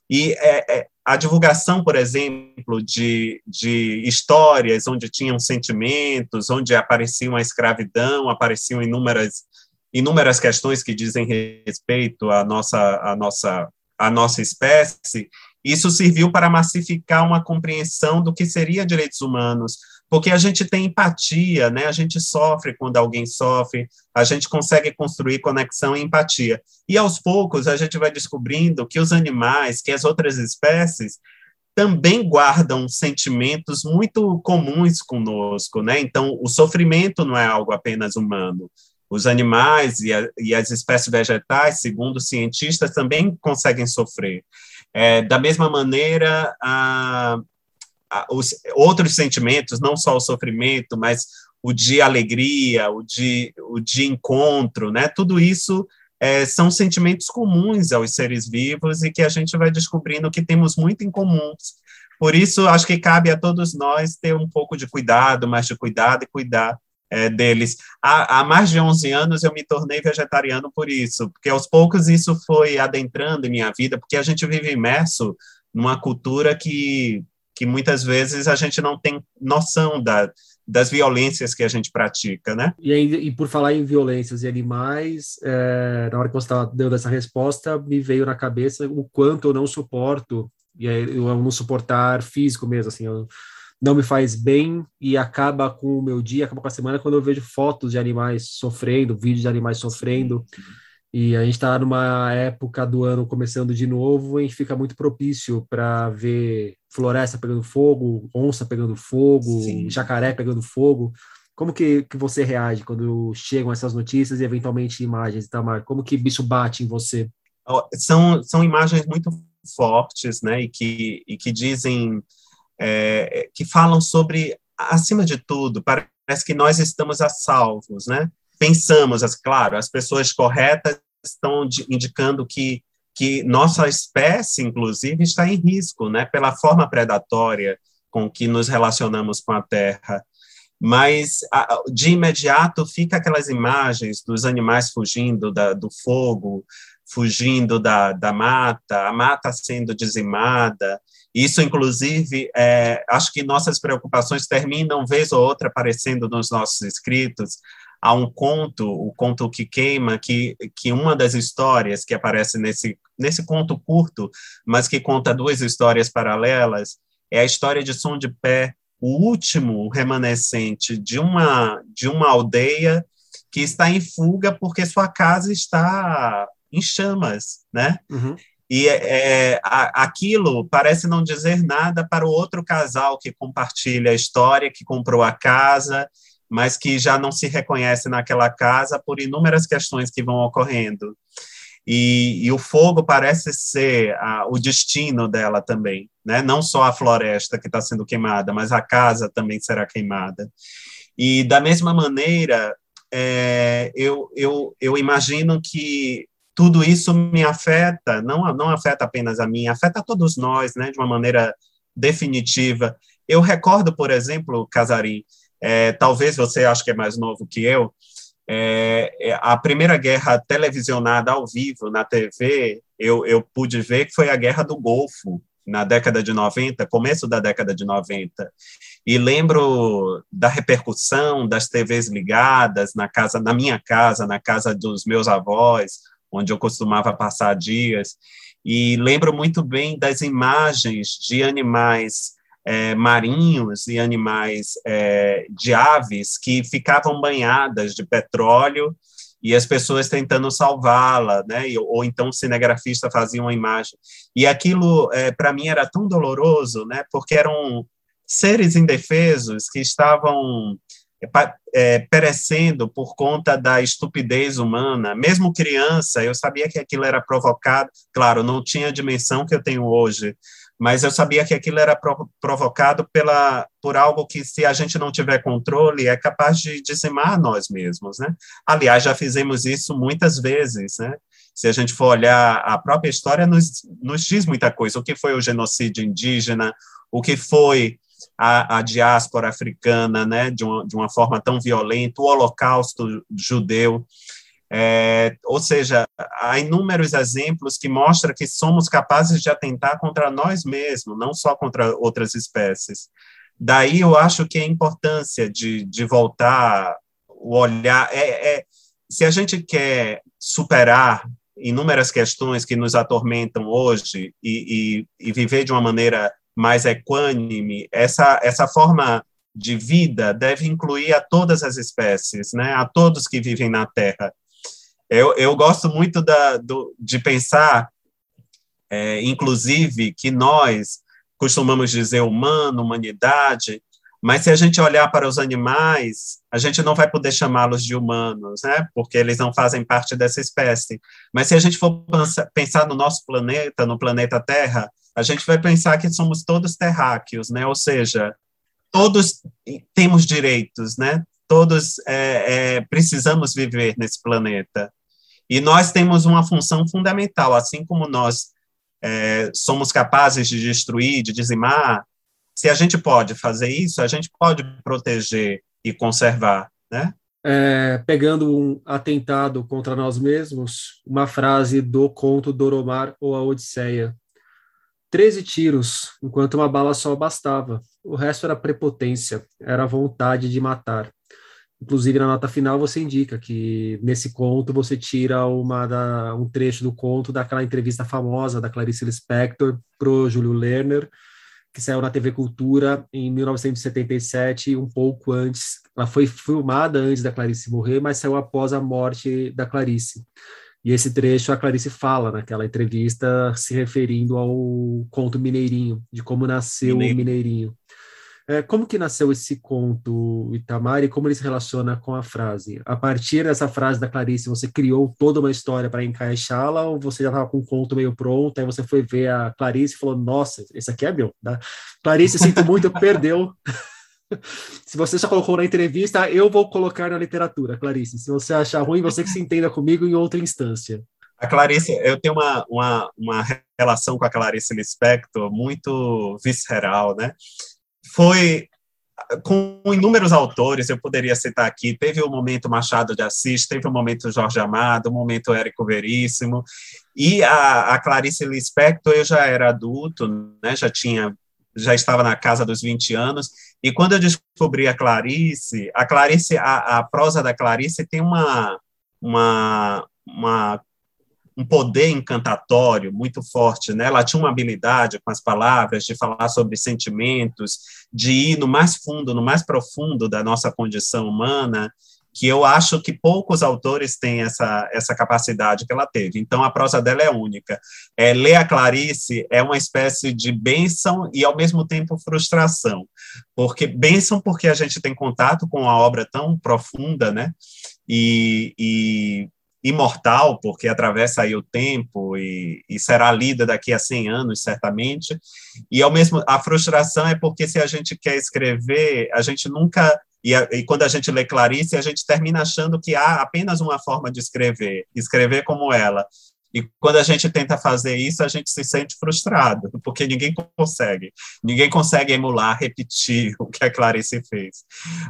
e é, é, a divulgação, por exemplo, de, de histórias onde tinham sentimentos, onde apareciam a escravidão, apareciam inúmeras inúmeras questões que dizem respeito à nossa à nossa à nossa espécie, isso serviu para massificar uma compreensão do que seria direitos humanos, porque a gente tem empatia, né? A gente sofre quando alguém sofre, a gente consegue construir conexão e empatia. E aos poucos a gente vai descobrindo que os animais, que as outras espécies também guardam sentimentos muito comuns conosco, né? Então, o sofrimento não é algo apenas humano. Os animais e, a, e as espécies vegetais, segundo cientistas, também conseguem sofrer. É, da mesma maneira, a, a, os outros sentimentos, não só o sofrimento, mas o de alegria, o de, o de encontro, né? Tudo isso é, são sentimentos comuns aos seres vivos e que a gente vai descobrindo que temos muito em comum. Por isso, acho que cabe a todos nós ter um pouco de cuidado, mais de cuidado e cuidar é, deles. Há, há, mais de 11 anos eu me tornei vegetariano por isso, porque aos poucos isso foi adentrando em minha vida, porque a gente vive imerso numa cultura que, que muitas vezes a gente não tem noção da, das violências que a gente pratica, né? E, e por falar em violências e animais, é, na hora que você estava dando essa resposta, me veio na cabeça o quanto eu não suporto, e eu não suportar físico mesmo, assim, eu, não me faz bem e acaba com o meu dia, acaba com a semana quando eu vejo fotos de animais sofrendo, vídeos de animais sofrendo. E a gente está numa época do ano começando de novo que fica muito propício para ver floresta pegando fogo, onça pegando fogo, Sim. jacaré pegando fogo. Como que, que você reage quando chegam essas notícias e eventualmente imagens, Itamar? Como que isso bate em você? São, são imagens muito fortes, né, e que, e que dizem é, que falam sobre, acima de tudo, parece que nós estamos a salvos, né? Pensamos, as, claro, as pessoas corretas estão indicando que que nossa espécie, inclusive, está em risco, né, pela forma predatória com que nos relacionamos com a Terra. Mas, de imediato, fica aquelas imagens dos animais fugindo da, do fogo, fugindo da, da mata, a mata sendo dizimada, isso, inclusive, é, acho que nossas preocupações terminam, vez ou outra, aparecendo nos nossos escritos. Há um conto, o conto que queima, que, que uma das histórias que aparece nesse, nesse conto curto, mas que conta duas histórias paralelas, é a história de Som de Pé, o último remanescente de uma, de uma aldeia que está em fuga porque sua casa está em chamas, né? Uhum. E é, é a, aquilo parece não dizer nada para o outro casal que compartilha a história, que comprou a casa, mas que já não se reconhece naquela casa por inúmeras questões que vão ocorrendo. E, e o fogo parece ser a, o destino dela também, né? não só a floresta que está sendo queimada, mas a casa também será queimada. E, da mesma maneira, é, eu, eu, eu imagino que tudo isso me afeta, não, não afeta apenas a mim, afeta a todos nós, né, de uma maneira definitiva. Eu recordo, por exemplo, Casarim, é, talvez você ache que é mais novo que eu, é, é, a primeira guerra televisionada ao vivo na TV, eu, eu pude ver que foi a Guerra do Golfo, na década de 90, começo da década de 90. E lembro da repercussão das TVs ligadas na casa, na minha casa, na casa dos meus avós, onde eu costumava passar dias, e lembro muito bem das imagens de animais é, marinhos e animais é, de aves que ficavam banhadas de petróleo e as pessoas tentando salvá-la, né? Ou então o cinegrafista fazia uma imagem. E aquilo, é, para mim, era tão doloroso, né? Porque eram seres indefesos que estavam é, perecendo por conta da estupidez humana. Mesmo criança, eu sabia que aquilo era provocado. Claro, não tinha a dimensão que eu tenho hoje, mas eu sabia que aquilo era provocado pela, por algo que, se a gente não tiver controle, é capaz de dizimar nós mesmos, né? Aliás, já fizemos isso muitas vezes, né? Se a gente for olhar a própria história, nos, nos diz muita coisa. O que foi o genocídio indígena, o que foi a, a diáspora africana, né, de uma, de uma forma tão violenta, o holocausto judeu. É, ou seja, há inúmeros exemplos que mostram que somos capazes de atentar contra nós mesmos, não só contra outras espécies. Daí eu acho que a importância de, de voltar o olhar é, é se a gente quer superar inúmeras questões que nos atormentam hoje e, e, e viver de uma maneira mais equânime, essa essa forma de vida deve incluir a todas as espécies, né, a todos que vivem na Terra eu, eu gosto muito da, do, de pensar, é, inclusive, que nós costumamos dizer humano, humanidade, mas se a gente olhar para os animais, a gente não vai poder chamá-los de humanos, né? Porque eles não fazem parte dessa espécie. Mas se a gente for pensar no nosso planeta, no planeta Terra, a gente vai pensar que somos todos terráqueos, né? Ou seja, todos temos direitos, né? Todos é, é, precisamos viver nesse planeta. E nós temos uma função fundamental, assim como nós é, somos capazes de destruir, de dizimar, se a gente pode fazer isso, a gente pode proteger e conservar, né? É, pegando um atentado contra nós mesmos, uma frase do conto Doromar ou a Odisseia. Treze tiros, enquanto uma bala só bastava. O resto era prepotência, era vontade de matar. Inclusive, na nota final, você indica que nesse conto você tira uma da, um trecho do conto daquela entrevista famosa da Clarice Lispector para o Júlio Lerner, que saiu na TV Cultura em 1977, um pouco antes. Ela foi filmada antes da Clarice morrer, mas saiu após a morte da Clarice. E esse trecho a Clarice fala naquela entrevista, se referindo ao conto Mineirinho, de como nasceu Mineiro. o Mineirinho. É, como que nasceu esse conto, Itamar, e como ele se relaciona com a frase? A partir dessa frase da Clarice, você criou toda uma história para encaixá-la, ou você já estava com o conto meio pronto, aí você foi ver a Clarice e falou, nossa, esse aqui é meu. Né? Clarice, sinto muito, perdeu. se você só colocou na entrevista, eu vou colocar na literatura, Clarice. Se você achar ruim, você que se entenda comigo em outra instância. A Clarice, eu tenho uma, uma, uma relação com a Clarice Lispector muito visceral, né? foi com inúmeros autores, eu poderia citar aqui, teve o momento Machado de Assis, teve o momento Jorge Amado, o momento Érico Veríssimo, e a, a Clarice Lispector, eu já era adulto, né, já tinha, já estava na casa dos 20 anos, e quando eu descobri a Clarice, a Clarice, a, a prosa da Clarice tem uma, uma, uma um poder encantatório muito forte, né? Ela tinha uma habilidade com as palavras de falar sobre sentimentos, de ir no mais fundo, no mais profundo da nossa condição humana, que eu acho que poucos autores têm essa, essa capacidade que ela teve. Então, a prosa dela é única. É, ler a Clarice é uma espécie de bênção e, ao mesmo tempo, frustração. Porque bênção porque a gente tem contato com uma obra tão profunda, né? E, e imortal, porque atravessa aí o tempo e, e, será lida daqui a 100 anos, certamente. E, ao mesmo a frustração é porque, se a gente quer escrever, a gente nunca. E, e, quando a gente lê Clarice, a gente termina achando que há apenas uma forma de escrever, escrever como ela. E quando a gente tenta fazer isso, a gente se sente frustrado, porque ninguém consegue. Ninguém consegue emular, repetir o que a Clarice fez.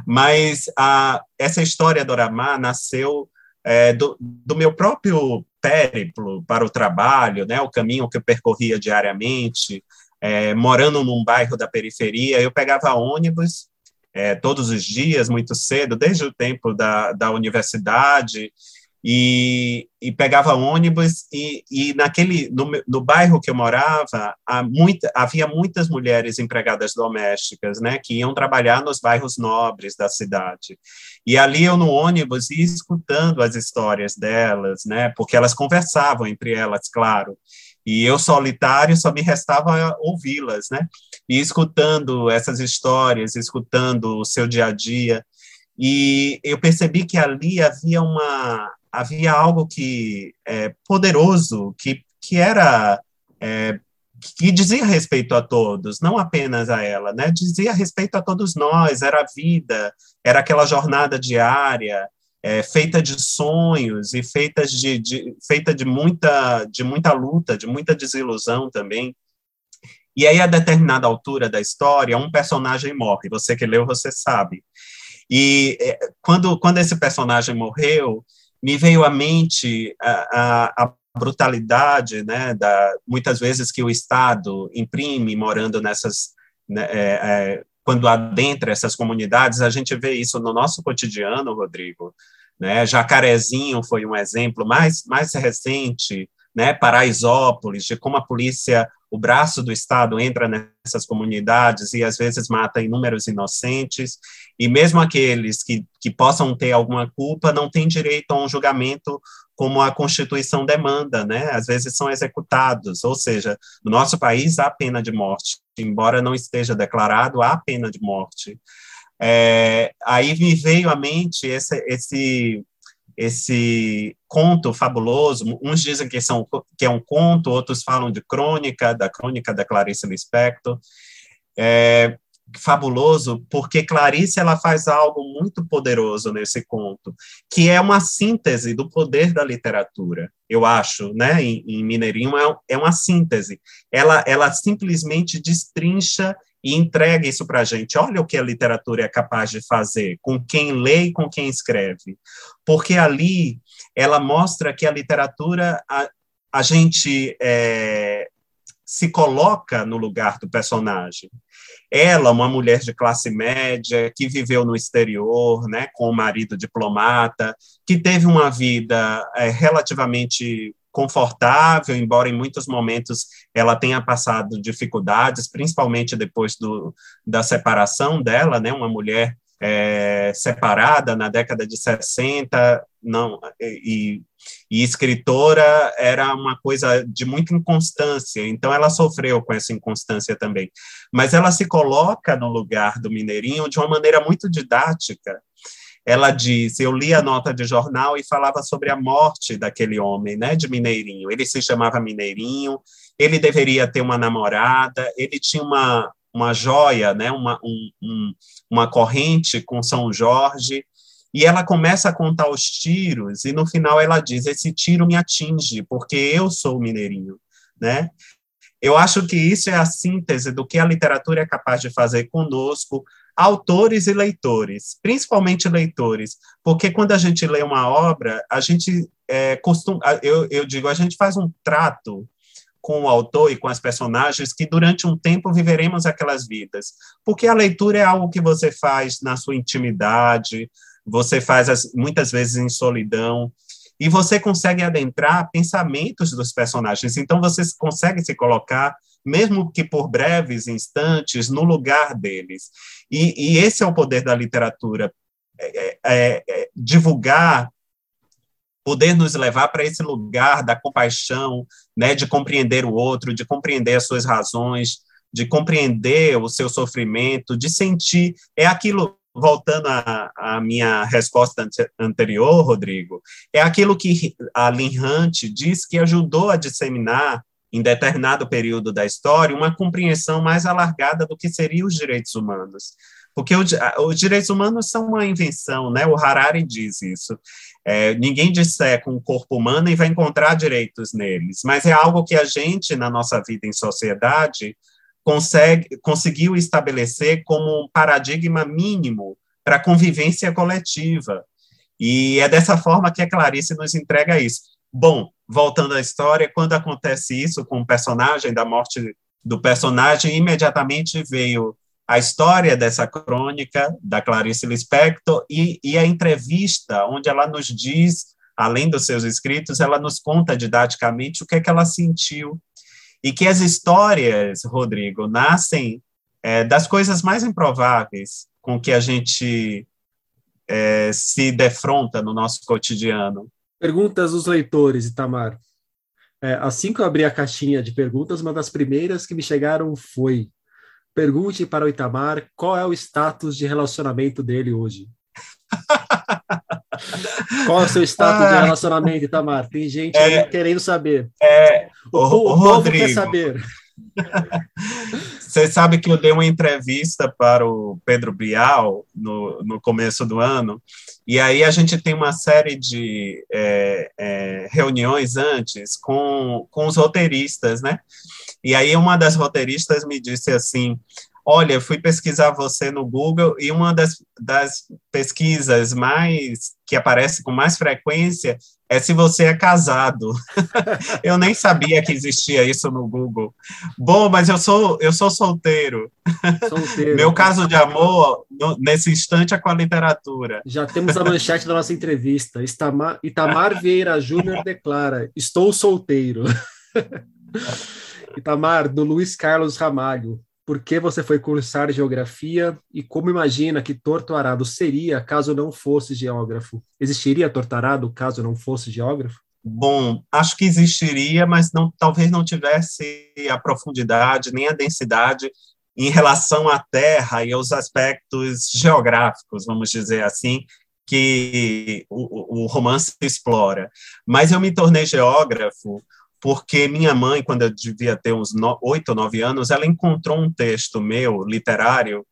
Mas a, essa história do Aramá nasceu é, do, do, meu próprio périplo para o trabalho, né, o caminho que eu percorria diariamente, é, morando num bairro da periferia, eu pegava ônibus é, todos os dias, muito cedo, desde o tempo da, da universidade, e, e pegava ônibus e, e naquele no, no bairro que eu morava muita, havia muitas mulheres empregadas domésticas né que iam trabalhar nos bairros nobres da cidade. E ali eu no ônibus ia escutando as histórias delas né porque elas conversavam entre elas claro e eu solitário só me restava ouvi-las né? E escutando essas histórias escutando o seu dia a dia. E eu percebi que ali havia uma havia algo que é, poderoso, que, que era é, que dizia respeito a todos, não apenas a ela, né? Dizia respeito a todos nós, era a vida, era aquela jornada diária, é, feita de sonhos e feita de, de, feita de muita de muita luta, de muita desilusão também. E aí, a determinada altura da história, um personagem morre. Você que leu, você sabe. E é, quando, quando esse personagem morreu, me veio à mente a, a, a brutalidade, né, da, muitas vezes que o Estado imprime morando nessas, né, é, é, quando adentra essas comunidades, a gente vê isso no nosso cotidiano, Rodrigo. Né? Jacarezinho foi um exemplo mais, mais recente, né, Paraisópolis, de como a polícia, o braço do Estado entra nessas comunidades e às vezes mata inúmeros inocentes, e mesmo aqueles que, que possam ter alguma culpa não têm direito a um julgamento como a Constituição demanda, né? Às vezes são executados, ou seja, no nosso país há pena de morte, embora não esteja declarado, há pena de morte. É, aí me veio à mente esse, esse, esse conto fabuloso, uns dizem que, são, que é um conto, outros falam de crônica, da crônica da Clarice Lispector, é, fabuloso, porque Clarice ela faz algo muito poderoso nesse conto, que é uma síntese do poder da literatura, eu acho, né? Em, em Mineirinho é, é uma síntese. Ela, ela simplesmente destrincha e entrega isso para a gente. Olha o que a literatura é capaz de fazer com quem lê e com quem escreve, porque ali ela mostra que a literatura a, a gente é, se coloca no lugar do personagem. Ela, uma mulher de classe média, que viveu no exterior, né, com o marido diplomata, que teve uma vida é, relativamente confortável, embora em muitos momentos ela tenha passado dificuldades, principalmente depois do, da separação dela, né, uma mulher é, separada na década de 60, não, e, e escritora era uma coisa de muita inconstância, então ela sofreu com essa inconstância também. Mas ela se coloca no lugar do Mineirinho de uma maneira muito didática, ela diz: Eu li a nota de jornal e falava sobre a morte daquele homem, né, de Mineirinho. Ele se chamava Mineirinho, ele deveria ter uma namorada, ele tinha uma, uma joia, né, uma, um, um, uma corrente com São Jorge. E ela começa a contar os tiros, e no final ela diz: Esse tiro me atinge, porque eu sou mineirinho. Né? Eu acho que isso é a síntese do que a literatura é capaz de fazer conosco, autores e leitores, principalmente leitores, porque quando a gente lê uma obra, a gente é, costuma, eu, eu digo, a gente faz um trato com o autor e com as personagens que durante um tempo viveremos aquelas vidas, porque a leitura é algo que você faz na sua intimidade, você faz as, muitas vezes em solidão, e você consegue adentrar pensamentos dos personagens, então você consegue se colocar mesmo que por breves instantes, no lugar deles. E, e esse é o poder da literatura, é, é, é, divulgar, poder nos levar para esse lugar da compaixão, né, de compreender o outro, de compreender as suas razões, de compreender o seu sofrimento, de sentir, é aquilo voltando à, minha resposta anterior, Rodrigo, é aquilo que a Lynn Hunt diz que ajudou a disseminar em determinado período da história, uma compreensão mais alargada do que seriam os direitos humanos. Porque o, os direitos humanos são uma invenção, né? O Harari diz isso. É, ninguém disseca um corpo humano e vai encontrar direitos neles, mas é algo que a gente, na nossa vida em sociedade, consegue, conseguiu estabelecer como um paradigma mínimo para a convivência coletiva. E é dessa forma que a Clarice nos entrega isso. Bom, voltando à história, quando acontece isso com o personagem, da morte do personagem, imediatamente veio a história dessa crônica da Clarice Lispector e, e a entrevista, onde ela nos diz, além dos seus escritos, ela nos conta didaticamente o que é que ela sentiu. E que as histórias, Rodrigo, nascem é, das coisas mais improváveis com que a gente é, se defronta no nosso cotidiano. Perguntas dos leitores, Itamar. É, assim que eu abri a caixinha de perguntas, uma das primeiras que me chegaram foi: pergunte para o Itamar qual é o status de relacionamento dele hoje. qual é o seu status ah, de relacionamento, Itamar? Tem gente é, querendo saber. É, o, o, o povo quer saber. Você sabe que eu dei uma entrevista para o Pedro Bial no, no começo do ano, e aí a gente tem uma série de é, é, reuniões antes com, com os roteiristas, né? E aí uma das roteiristas me disse assim: Olha, eu fui pesquisar você no Google e uma das, das pesquisas mais que aparece com mais frequência é se você é casado. eu nem sabia que existia isso no Google. Bom, mas eu sou eu sou solteiro. solteiro. Meu caso de amor no, nesse instante é com a literatura. Já temos a manchete da nossa entrevista. Itamar, Itamar Vieira Júnior declara: Estou solteiro. Itamar, do Luiz Carlos Ramalho por que você foi cursar geografia e como imagina que Torturado seria caso não fosse geógrafo? Existiria Torturado caso não fosse geógrafo? Bom, acho que existiria, mas não, talvez não tivesse a profundidade nem a densidade em relação à Terra e aos aspectos geográficos, vamos dizer assim, que o, o romance explora. Mas eu me tornei geógrafo porque minha mãe, quando eu devia ter uns oito ou nove anos, ela encontrou um texto meu, literário,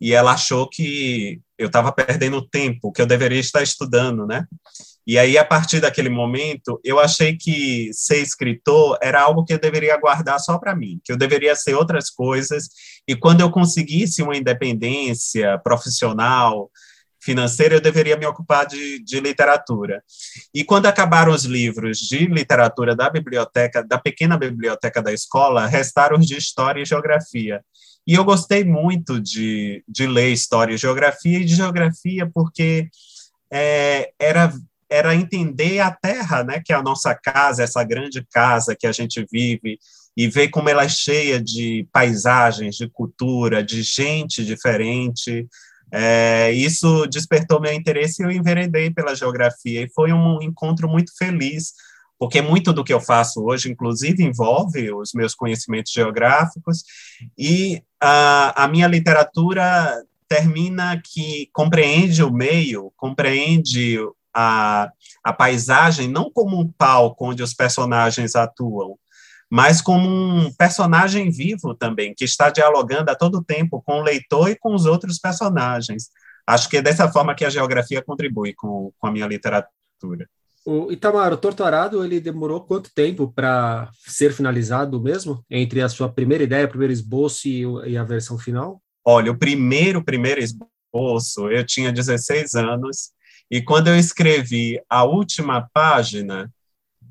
e ela achou que eu estava perdendo tempo, que eu deveria estar estudando, né? E aí, a partir daquele momento, eu achei que ser escritor era algo que eu deveria guardar só para mim, que eu deveria ser outras coisas, e quando eu conseguisse uma independência profissional, financeira, eu deveria me ocupar de, de literatura. E quando acabaram os livros de literatura da biblioteca, da pequena biblioteca da escola, restaram os de história e geografia. E eu gostei muito de, de ler história e geografia, e de geografia porque é, era era entender a terra, né, que é a nossa casa, essa grande casa que a gente vive, e ver como ela é cheia de paisagens, de cultura, de gente diferente, é, isso despertou meu interesse e eu enveredei pela geografia, e foi um encontro muito feliz, porque muito do que eu faço hoje, inclusive, envolve os meus conhecimentos geográficos, e a, a minha literatura termina que compreende o meio, compreende a, a paisagem, não como um palco onde os personagens atuam, mas como um personagem vivo também, que está dialogando a todo tempo com o leitor e com os outros personagens. Acho que é dessa forma que a geografia contribui com, com a minha literatura. O Itamar, o Torturado, ele demorou quanto tempo para ser finalizado mesmo? Entre a sua primeira ideia, o primeiro esboço e, e a versão final? Olha, o primeiro, primeiro esboço, eu tinha 16 anos, e quando eu escrevi a última página,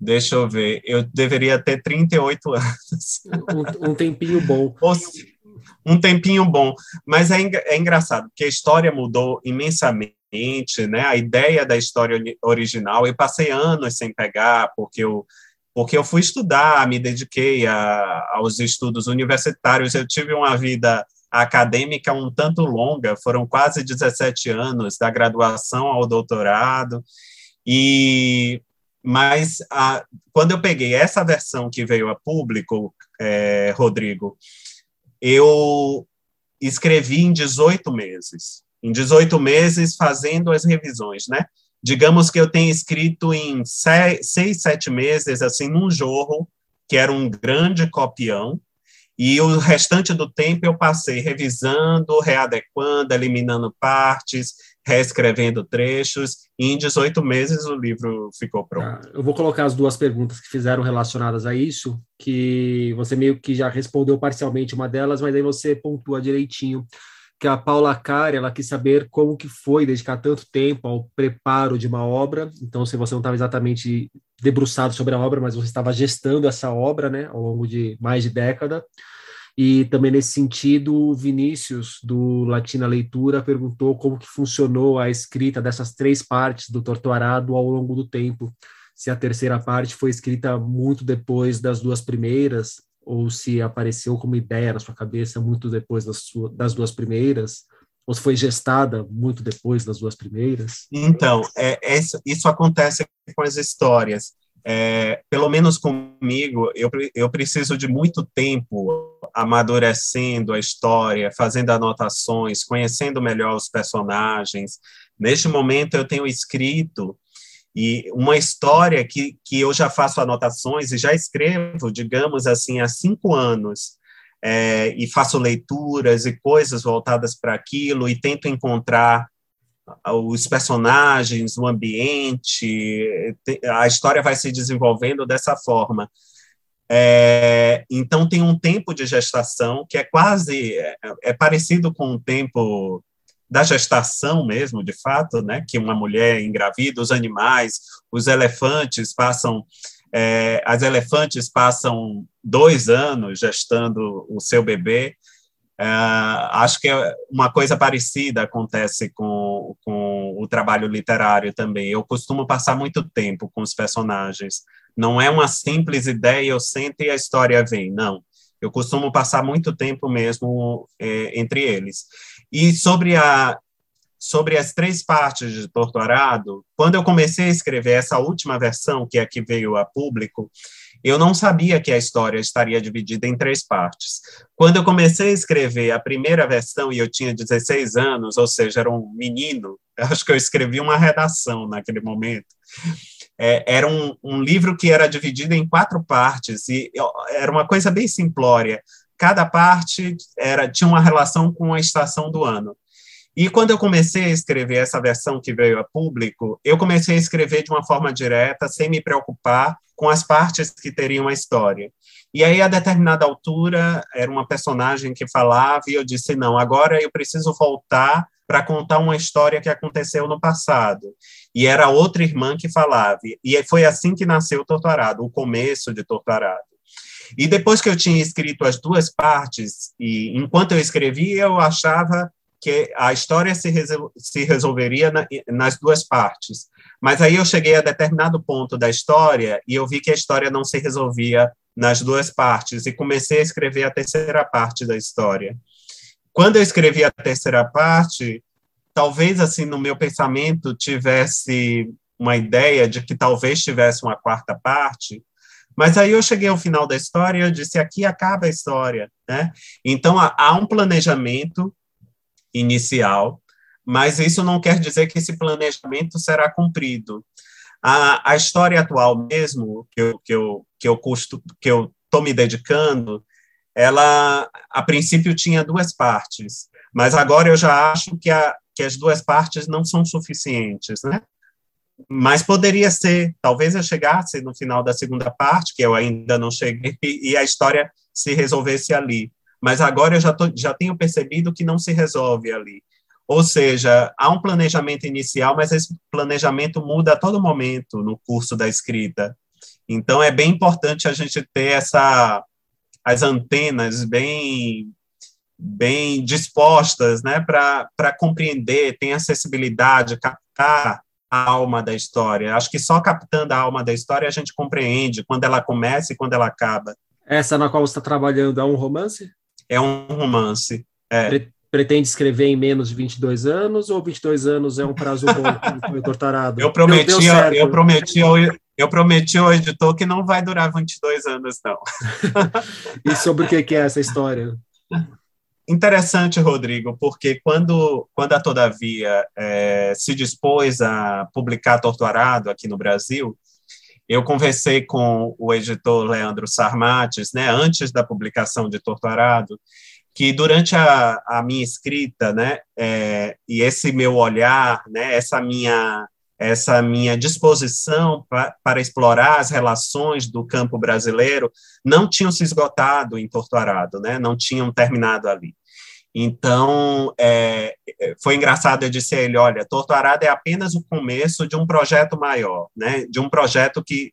Deixa eu ver, eu deveria ter 38 anos. Um, um tempinho bom. um tempinho bom. Mas é, é engraçado, porque a história mudou imensamente, né? A ideia da história original, eu passei anos sem pegar, porque eu, porque eu fui estudar, me dediquei a, aos estudos universitários, eu tive uma vida acadêmica um tanto longa, foram quase 17 anos, da graduação ao doutorado, e mas a, quando eu peguei essa versão que veio a público, é, Rodrigo, eu escrevi em 18 meses. Em 18 meses, fazendo as revisões, né? Digamos que eu tenha escrito em seis, seis sete meses, assim, num jorro, que era um grande copião, e o restante do tempo eu passei revisando, readequando, eliminando partes, reescrevendo trechos, e em 18 meses o livro ficou pronto. Ah, eu vou colocar as duas perguntas que fizeram relacionadas a isso, que você meio que já respondeu parcialmente uma delas, mas aí você pontua direitinho. Que a Paula Cari, ela quis saber como que foi dedicar tanto tempo ao preparo de uma obra. Então, se você não estava exatamente debruçado sobre a obra, mas você estava gestando essa obra, né, ao longo de mais de década. E também nesse sentido, o Vinícius, do Latina Leitura, perguntou como que funcionou a escrita dessas três partes do Torturado ao longo do tempo. Se a terceira parte foi escrita muito depois das duas primeiras, ou se apareceu como ideia na sua cabeça muito depois das, das duas primeiras, ou se foi gestada muito depois das duas primeiras? Então, é, é, isso acontece com as histórias é, pelo menos comigo, eu, eu preciso de muito tempo amadurecendo a história, fazendo anotações, conhecendo melhor os personagens. Neste momento, eu tenho escrito E uma história que, que eu já faço anotações e já escrevo, digamos assim, há cinco anos, é, e faço leituras e coisas voltadas para aquilo, e tento encontrar os personagens, o ambiente, a história vai se desenvolvendo dessa forma. É, então tem um tempo de gestação que é quase é, é, parecido com o tempo da gestação mesmo, de fato, né? Que uma mulher engravida, os animais, os elefantes passam, é, as elefantes passam dois anos gestando o seu bebê. É, acho que uma coisa parecida acontece com, com o trabalho literário também. Eu costumo passar muito tempo com os personagens. Não é uma simples ideia, eu sento e a história vem. Não. Eu costumo passar muito tempo mesmo é, entre eles. E sobre a sobre as três partes de Torturado, quando eu comecei a escrever essa última versão, que é a que veio a público, eu não sabia que a história estaria dividida em três partes. Quando eu comecei a escrever a primeira versão, e eu tinha 16 anos, ou seja, era um menino, acho que eu escrevi uma redação naquele momento, é, era um, um, livro que era dividido em quatro partes, e era uma coisa bem simplória. Cada parte era tinha uma relação com a estação do ano. E quando eu comecei a escrever essa versão que veio a público, eu comecei a escrever de uma forma direta, sem me preocupar com as partes que teriam a história. E aí, a determinada altura, era uma personagem que falava, e eu disse: não, agora eu preciso voltar para contar uma história que aconteceu no passado. E era outra irmã que falava. E foi assim que nasceu Torturado, o começo de Torturado. E depois que eu tinha escrito as duas partes, e enquanto eu escrevia, eu achava que a história se, resol se resolveria na, nas duas partes. Mas aí eu cheguei a determinado ponto da história e eu vi que a história não se resolvia nas duas partes e comecei a escrever a terceira parte da história. Quando eu escrevi a terceira parte, talvez assim no meu pensamento tivesse uma ideia de que talvez tivesse uma quarta parte, mas aí eu cheguei ao final da história e eu disse aqui acaba a história, né? Então há um planejamento inicial, mas isso não quer dizer que esse planejamento será cumprido. A, a história atual mesmo, que eu, que eu, que eu custo, que eu estou me dedicando, ela, a princípio, tinha duas partes, mas agora eu já acho que, a, que as duas partes não são suficientes, né? Mas poderia ser, talvez eu chegasse no final da segunda parte, que eu ainda não cheguei, e a história se resolvesse ali mas agora eu já, tô, já tenho percebido que não se resolve ali. Ou seja, há um planejamento inicial, mas esse planejamento muda a todo momento no curso da escrita. Então, é bem importante a gente ter essa, as antenas bem, bem dispostas né, para compreender, ter acessibilidade, captar a alma da história. Acho que só captando a alma da história a gente compreende quando ela começa e quando ela acaba. Essa na qual você está trabalhando é um romance? É um romance. É. Pretende escrever em menos de 22 anos ou 22 anos é um prazo bom foi torturado? Eu prometi, eu prometi ao, eu prometi ao editor que não vai durar 22 anos, não. e sobre o que é essa história? Interessante, Rodrigo, porque quando, quando a Todavia é, se dispôs a publicar Torturado aqui no Brasil, eu conversei com o editor Leandro Sarmates, né, antes da publicação de Torturado, que durante a, a minha escrita, né, é, e esse meu olhar, né, essa minha essa minha disposição pra, para explorar as relações do campo brasileiro não tinham se esgotado em Torturado, né, não tinham terminado ali. Então, é, foi engraçado, eu disse a ele, olha, Torturado é apenas o começo de um projeto maior, né, de um projeto que,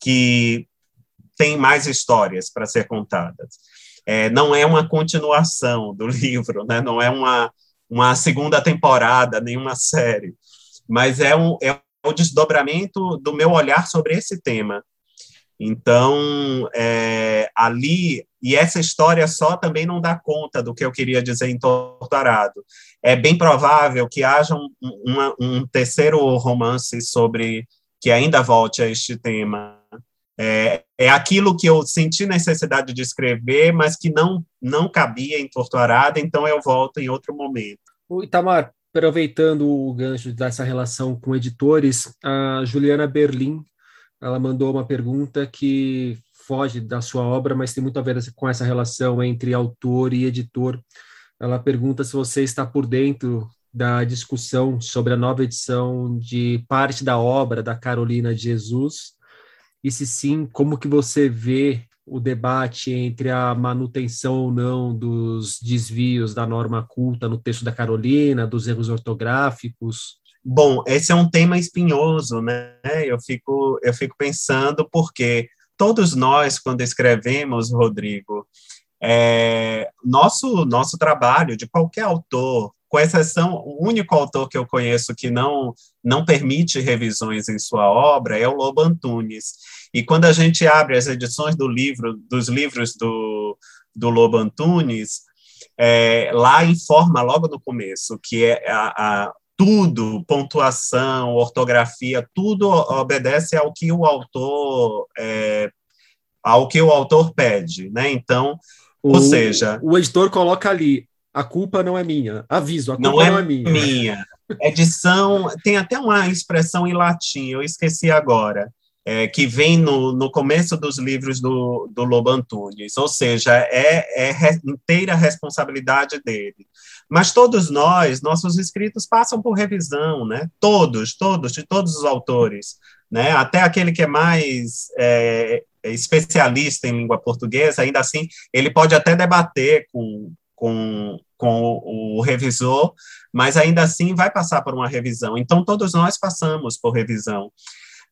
que tem mais histórias para ser contadas. É, não é uma continuação do livro, né, não é uma, uma segunda temporada, nenhuma série, mas é, um, é o desdobramento do meu olhar sobre esse tema. Então, é, ali, e essa história só também não dá conta do que eu queria dizer em Torturado. É bem provável que haja um, uma, um terceiro romance sobre que ainda volte a este tema. É, é aquilo que eu senti necessidade de escrever, mas que não, não cabia em Torturado, então eu volto em outro momento. O Itamar, aproveitando o gancho dessa relação com editores, a Juliana Berlim, ela mandou uma pergunta que foge da sua obra, mas tem muito a ver com essa relação entre autor e editor. Ela pergunta se você está por dentro da discussão sobre a nova edição de parte da obra da Carolina de Jesus, e se sim, como que você vê o debate entre a manutenção ou não dos desvios da norma culta no texto da Carolina, dos erros ortográficos? Bom, esse é um tema espinhoso, né? Eu fico, eu fico pensando porque todos nós, quando escrevemos, Rodrigo, é, nosso, nosso trabalho, de qualquer autor, com exceção, o único autor que eu conheço que não, não permite revisões em sua obra é o Lobo Antunes. E quando a gente abre as edições do livro, dos livros do, do Lobo Antunes, é, lá informa logo no começo que é a, a, tudo, pontuação, ortografia, tudo obedece ao que o autor é, ao que o autor pede, né? Então, o, ou seja, o editor coloca ali a culpa não é minha. Aviso, a culpa não, é, não é minha. minha. Edição tem até uma expressão em latim, eu esqueci agora. É, que vem no, no começo dos livros do, do Lobo Antunes, ou seja, é, é re, inteira responsabilidade dele. Mas todos nós, nossos escritos passam por revisão, né? Todos, todos, de todos os autores, né? Até aquele que é mais é, especialista em língua portuguesa, ainda assim, ele pode até debater com, com, com o, o, revisor, mas ainda assim vai passar por uma revisão. Então, todos nós passamos por revisão.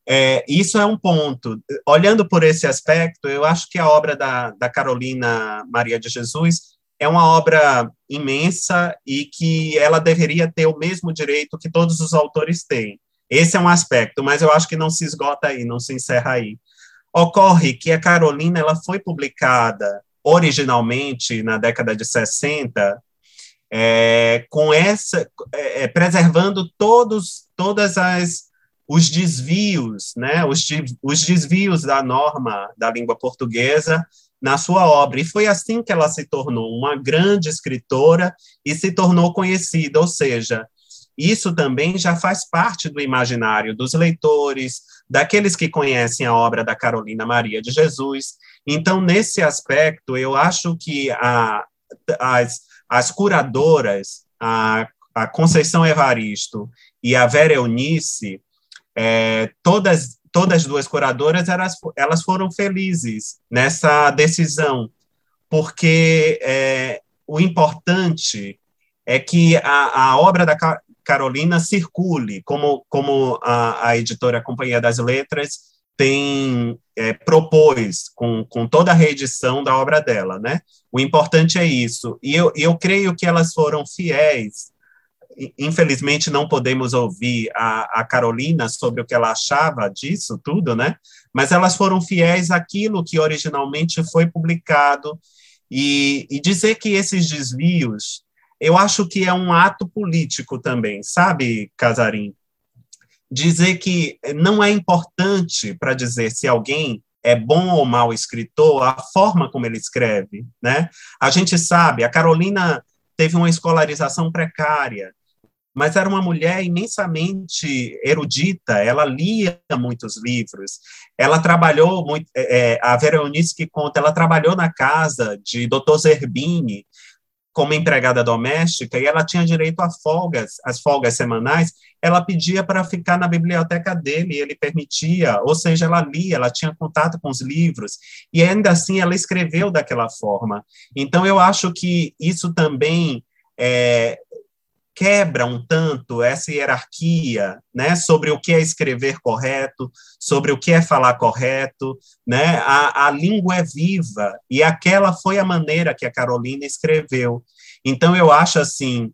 É, isso é um ponto. Olhando por esse aspecto, eu acho que a obra da, da Carolina Maria de Jesus é uma obra imensa e que ela deveria ter o mesmo direito que todos os autores têm. Esse é um aspecto, mas eu acho que não se esgota aí, não se encerra aí. Ocorre que a Carolina ela foi publicada originalmente na década de 60, é, com essa é, é, preservando todos todas as os desvios, né, os, os desvios da norma da língua portuguesa na sua obra. E foi assim que ela se tornou uma grande escritora e se tornou conhecida, ou seja, isso também já faz parte do imaginário dos leitores, daqueles que conhecem a obra da Carolina Maria de Jesus. Então, nesse aspecto, eu acho que a, as, as curadoras, a, a Conceição Evaristo e a Vera Eunice, é, todas, todas as duas curadoras, elas, elas foram felizes nessa decisão, porque é, o importante é que a, a obra da Carolina circule, como, como a, a editora Companhia das Letras tem é, propôs com, com toda a reedição da obra dela, né? O importante é isso. E eu, eu creio que elas foram fiéis. Infelizmente, não podemos ouvir a, a Carolina sobre o que ela achava disso tudo, né? Mas elas foram fiéis àquilo que originalmente foi publicado e, e dizer que esses desvios, eu acho que é um ato político também, sabe, Casarim? dizer que não é importante para dizer se alguém é bom ou mau escritor a forma como ele escreve, né? A gente sabe, a Carolina teve uma escolarização precária, mas era uma mulher imensamente erudita, ela lia muitos livros, ela trabalhou muito, é, é a Veronice que conta, ela trabalhou na casa de Dr. Zerbini, como empregada doméstica e ela tinha direito a folgas, as folgas semanais, ela pedia para ficar na biblioteca dele, ele permitia, ou seja, ela lia, ela tinha contato com os livros, e ainda assim ela escreveu daquela forma. Então, eu acho que isso também é, quebra um tanto essa hierarquia, né, sobre o que é escrever correto, sobre o que é falar correto, né, a, a língua é viva, e aquela foi a maneira que a Carolina escreveu. Então, eu acho, assim,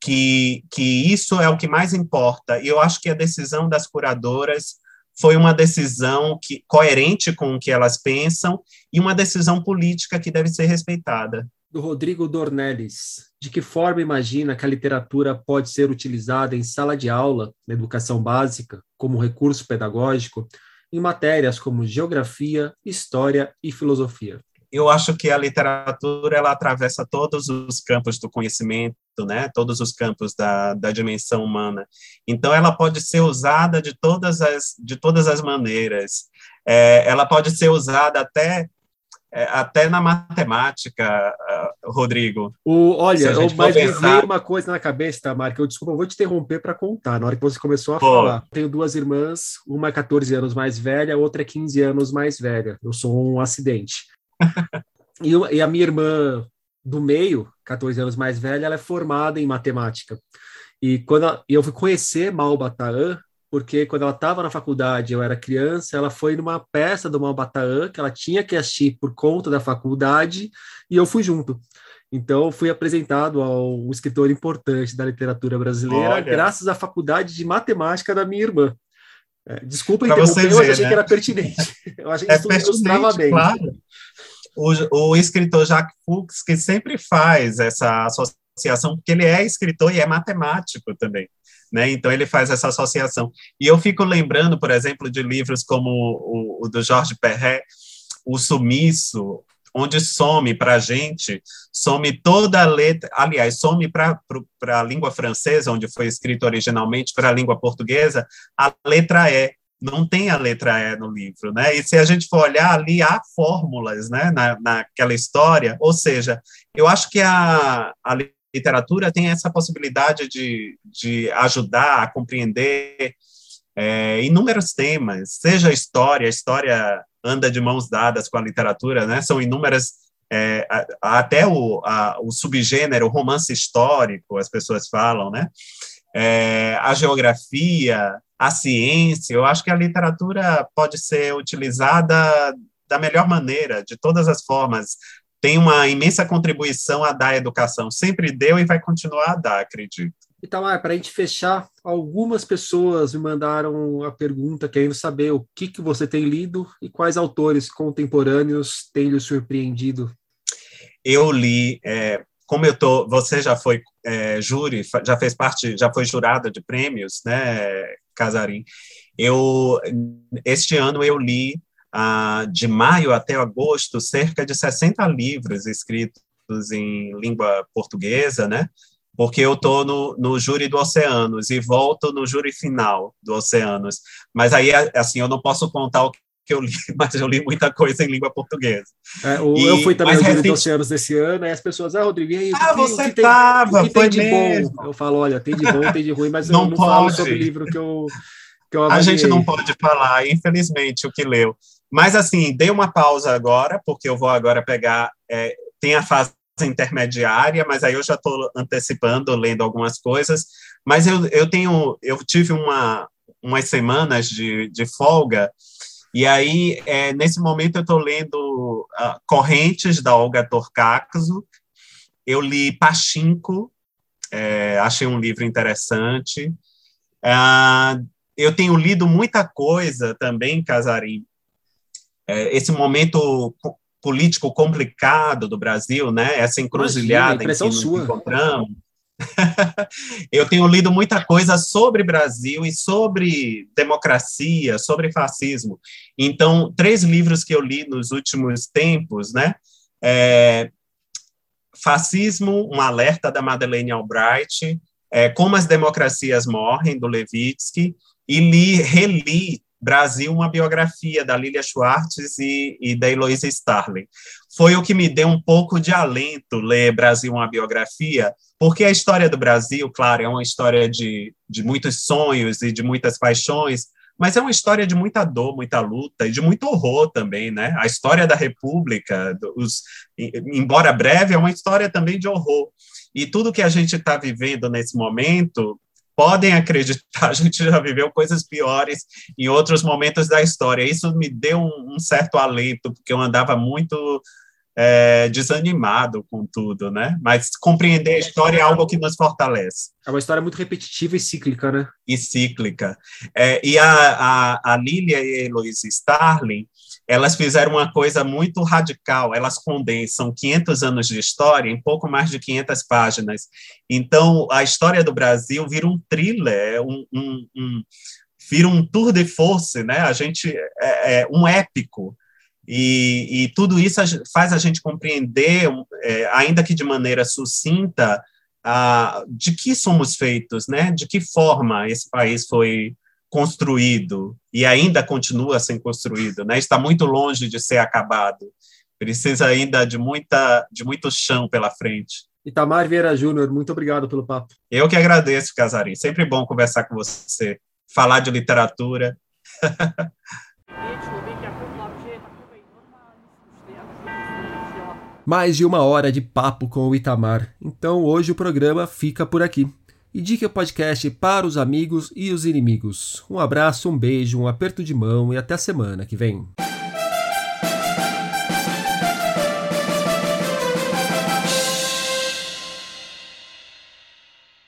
que, que isso é o que mais importa, e eu acho que a decisão das curadoras foi uma decisão que, coerente com o que elas pensam, e uma decisão política que deve ser respeitada do Rodrigo Dornelles. De que forma imagina que a literatura pode ser utilizada em sala de aula, na educação básica, como recurso pedagógico, em matérias como geografia, história e filosofia? eu acho que a literatura ela atravessa todos os campos do conhecimento, né? Todos os campos da, da dimensão humana. Então, ela pode ser usada de todas as de todas as maneiras. É, ela pode ser usada até é, até na matemática, uh, Rodrigo. O, olha, eu, mas pensar... me veio uma coisa na cabeça, Tamar, que eu desculpa, eu vou te interromper para contar. Na hora que você começou a Pô. falar, tenho duas irmãs, uma é 14 anos mais velha, outra é 15 anos mais velha. Eu sou um acidente. e, e a minha irmã do meio, 14 anos mais velha, ela é formada em matemática. E quando eu fui conhecer Malbataan, porque quando ela estava na faculdade, eu era criança, ela foi numa peça do Malbataan que ela tinha que assistir por conta da faculdade, e eu fui junto. Então, fui apresentado ao escritor importante da literatura brasileira, Olha. graças à faculdade de matemática da minha irmã. É, desculpa pra interromper, mas achei né? que era pertinente. Eu achei que é isso ilustrava bem. Claro. O, o escritor Jacques Fuchs, que sempre faz essa associação, porque ele é escritor e é matemático também. Né? Então ele faz essa associação. E eu fico lembrando, por exemplo, de livros como o, o do Jorge Perret, O Sumiço, onde some para a gente, some toda a letra, aliás, some para a língua francesa, onde foi escrito originalmente, para a língua portuguesa, a letra E. Não tem a letra E no livro, né? E se a gente for olhar ali, há fórmulas, né, na, naquela história, ou seja, eu acho que a, a literatura tem essa possibilidade de, de ajudar a compreender é, inúmeros temas, seja história, a história anda de mãos dadas com a literatura, né? São inúmeras, é, até o, a, o subgênero romance histórico, as pessoas falam, né? É, a geografia, a ciência, eu acho que a literatura pode ser utilizada da melhor maneira, de todas as formas, tem uma imensa contribuição a dar à educação. Sempre deu e vai continuar a dar, acredito. Então, ah, para a gente fechar, algumas pessoas me mandaram a pergunta querendo saber o que, que você tem lido e quais autores contemporâneos têm lhe surpreendido. Eu li, é, como eu tô, você já foi é, júri, já fez parte, já foi jurada de prêmios, né, Casarim? Eu este ano eu li ah, de maio até agosto, cerca de 60 livros escritos em língua portuguesa, né? Porque eu estou no, no júri do Oceanos e volto no júri final do Oceanos. Mas aí, assim, eu não posso contar o que eu li, mas eu li muita coisa em língua portuguesa. É, o, e, eu fui também no Júri recente... do Oceanos desse ano, e as pessoas, ah, Rodrigo, e aí, ah, que, você estava, foi tem de mesmo. bom? Eu falo, olha, tem de bom, tem de ruim, mas não eu não pode. falo sobre o livro que eu, que eu A gente não pode falar, infelizmente, o que leu. Mas, assim, dei uma pausa agora, porque eu vou agora pegar. É, tem a fase intermediária, mas aí eu já estou antecipando, lendo algumas coisas. Mas eu, eu tenho. Eu tive uma, umas semanas de, de folga, e aí, é, nesse momento, eu estou lendo uh, Correntes, da Olga Torcaxo. Eu li Pachinko, é, achei um livro interessante. Uh, eu tenho lido muita coisa também, Casarim, esse momento político complicado do Brasil, né? Essa encruzilhada Imagina, em que nos encontramos. eu tenho lido muita coisa sobre Brasil e sobre democracia, sobre fascismo. Então, três livros que eu li nos últimos tempos, né? É, Fascismo, um alerta da Madeleine Albright, é, Como as Democracias Morrem, do Levitsky, e li, reli Brasil, uma biografia da Lilia Schwartz e, e da Heloísa Starling. Foi o que me deu um pouco de alento ler Brasil, uma biografia, porque a história do Brasil, claro, é uma história de, de muitos sonhos e de muitas paixões, mas é uma história de muita dor, muita luta e de muito horror também, né? A história da República, os, embora breve, é uma história também de horror. E tudo que a gente está vivendo nesse momento podem acreditar, a gente já viveu coisas piores em outros momentos da história. Isso me deu um, um certo alento, porque eu andava muito é, desanimado com tudo, né? Mas compreender a história é algo que nos fortalece. É uma história muito repetitiva e cíclica, né? E cíclica. É, e a, a, a Lilia e a Heloísa Starling, elas fizeram uma coisa muito radical, elas condensam 500 anos de história em pouco mais de 500 páginas. Então, a história do Brasil vira um thriller, um, um, um vira um tour de force, né? A gente é, é um épico. E, e tudo isso faz a gente compreender, é, ainda que de maneira sucinta, a, de que somos feitos, né? De que forma esse país foi construído e ainda continua a ser construído, né? Está muito longe de ser acabado. Precisa ainda de muita de muito chão pela frente. Itamar Vieira Júnior, muito obrigado pelo papo. Eu que agradeço, Casarim. Sempre bom conversar com você, falar de literatura. Mais de uma hora de papo com o Itamar. Então hoje o programa fica por aqui. Indique o podcast para os amigos e os inimigos. Um abraço, um beijo, um aperto de mão e até a semana que vem.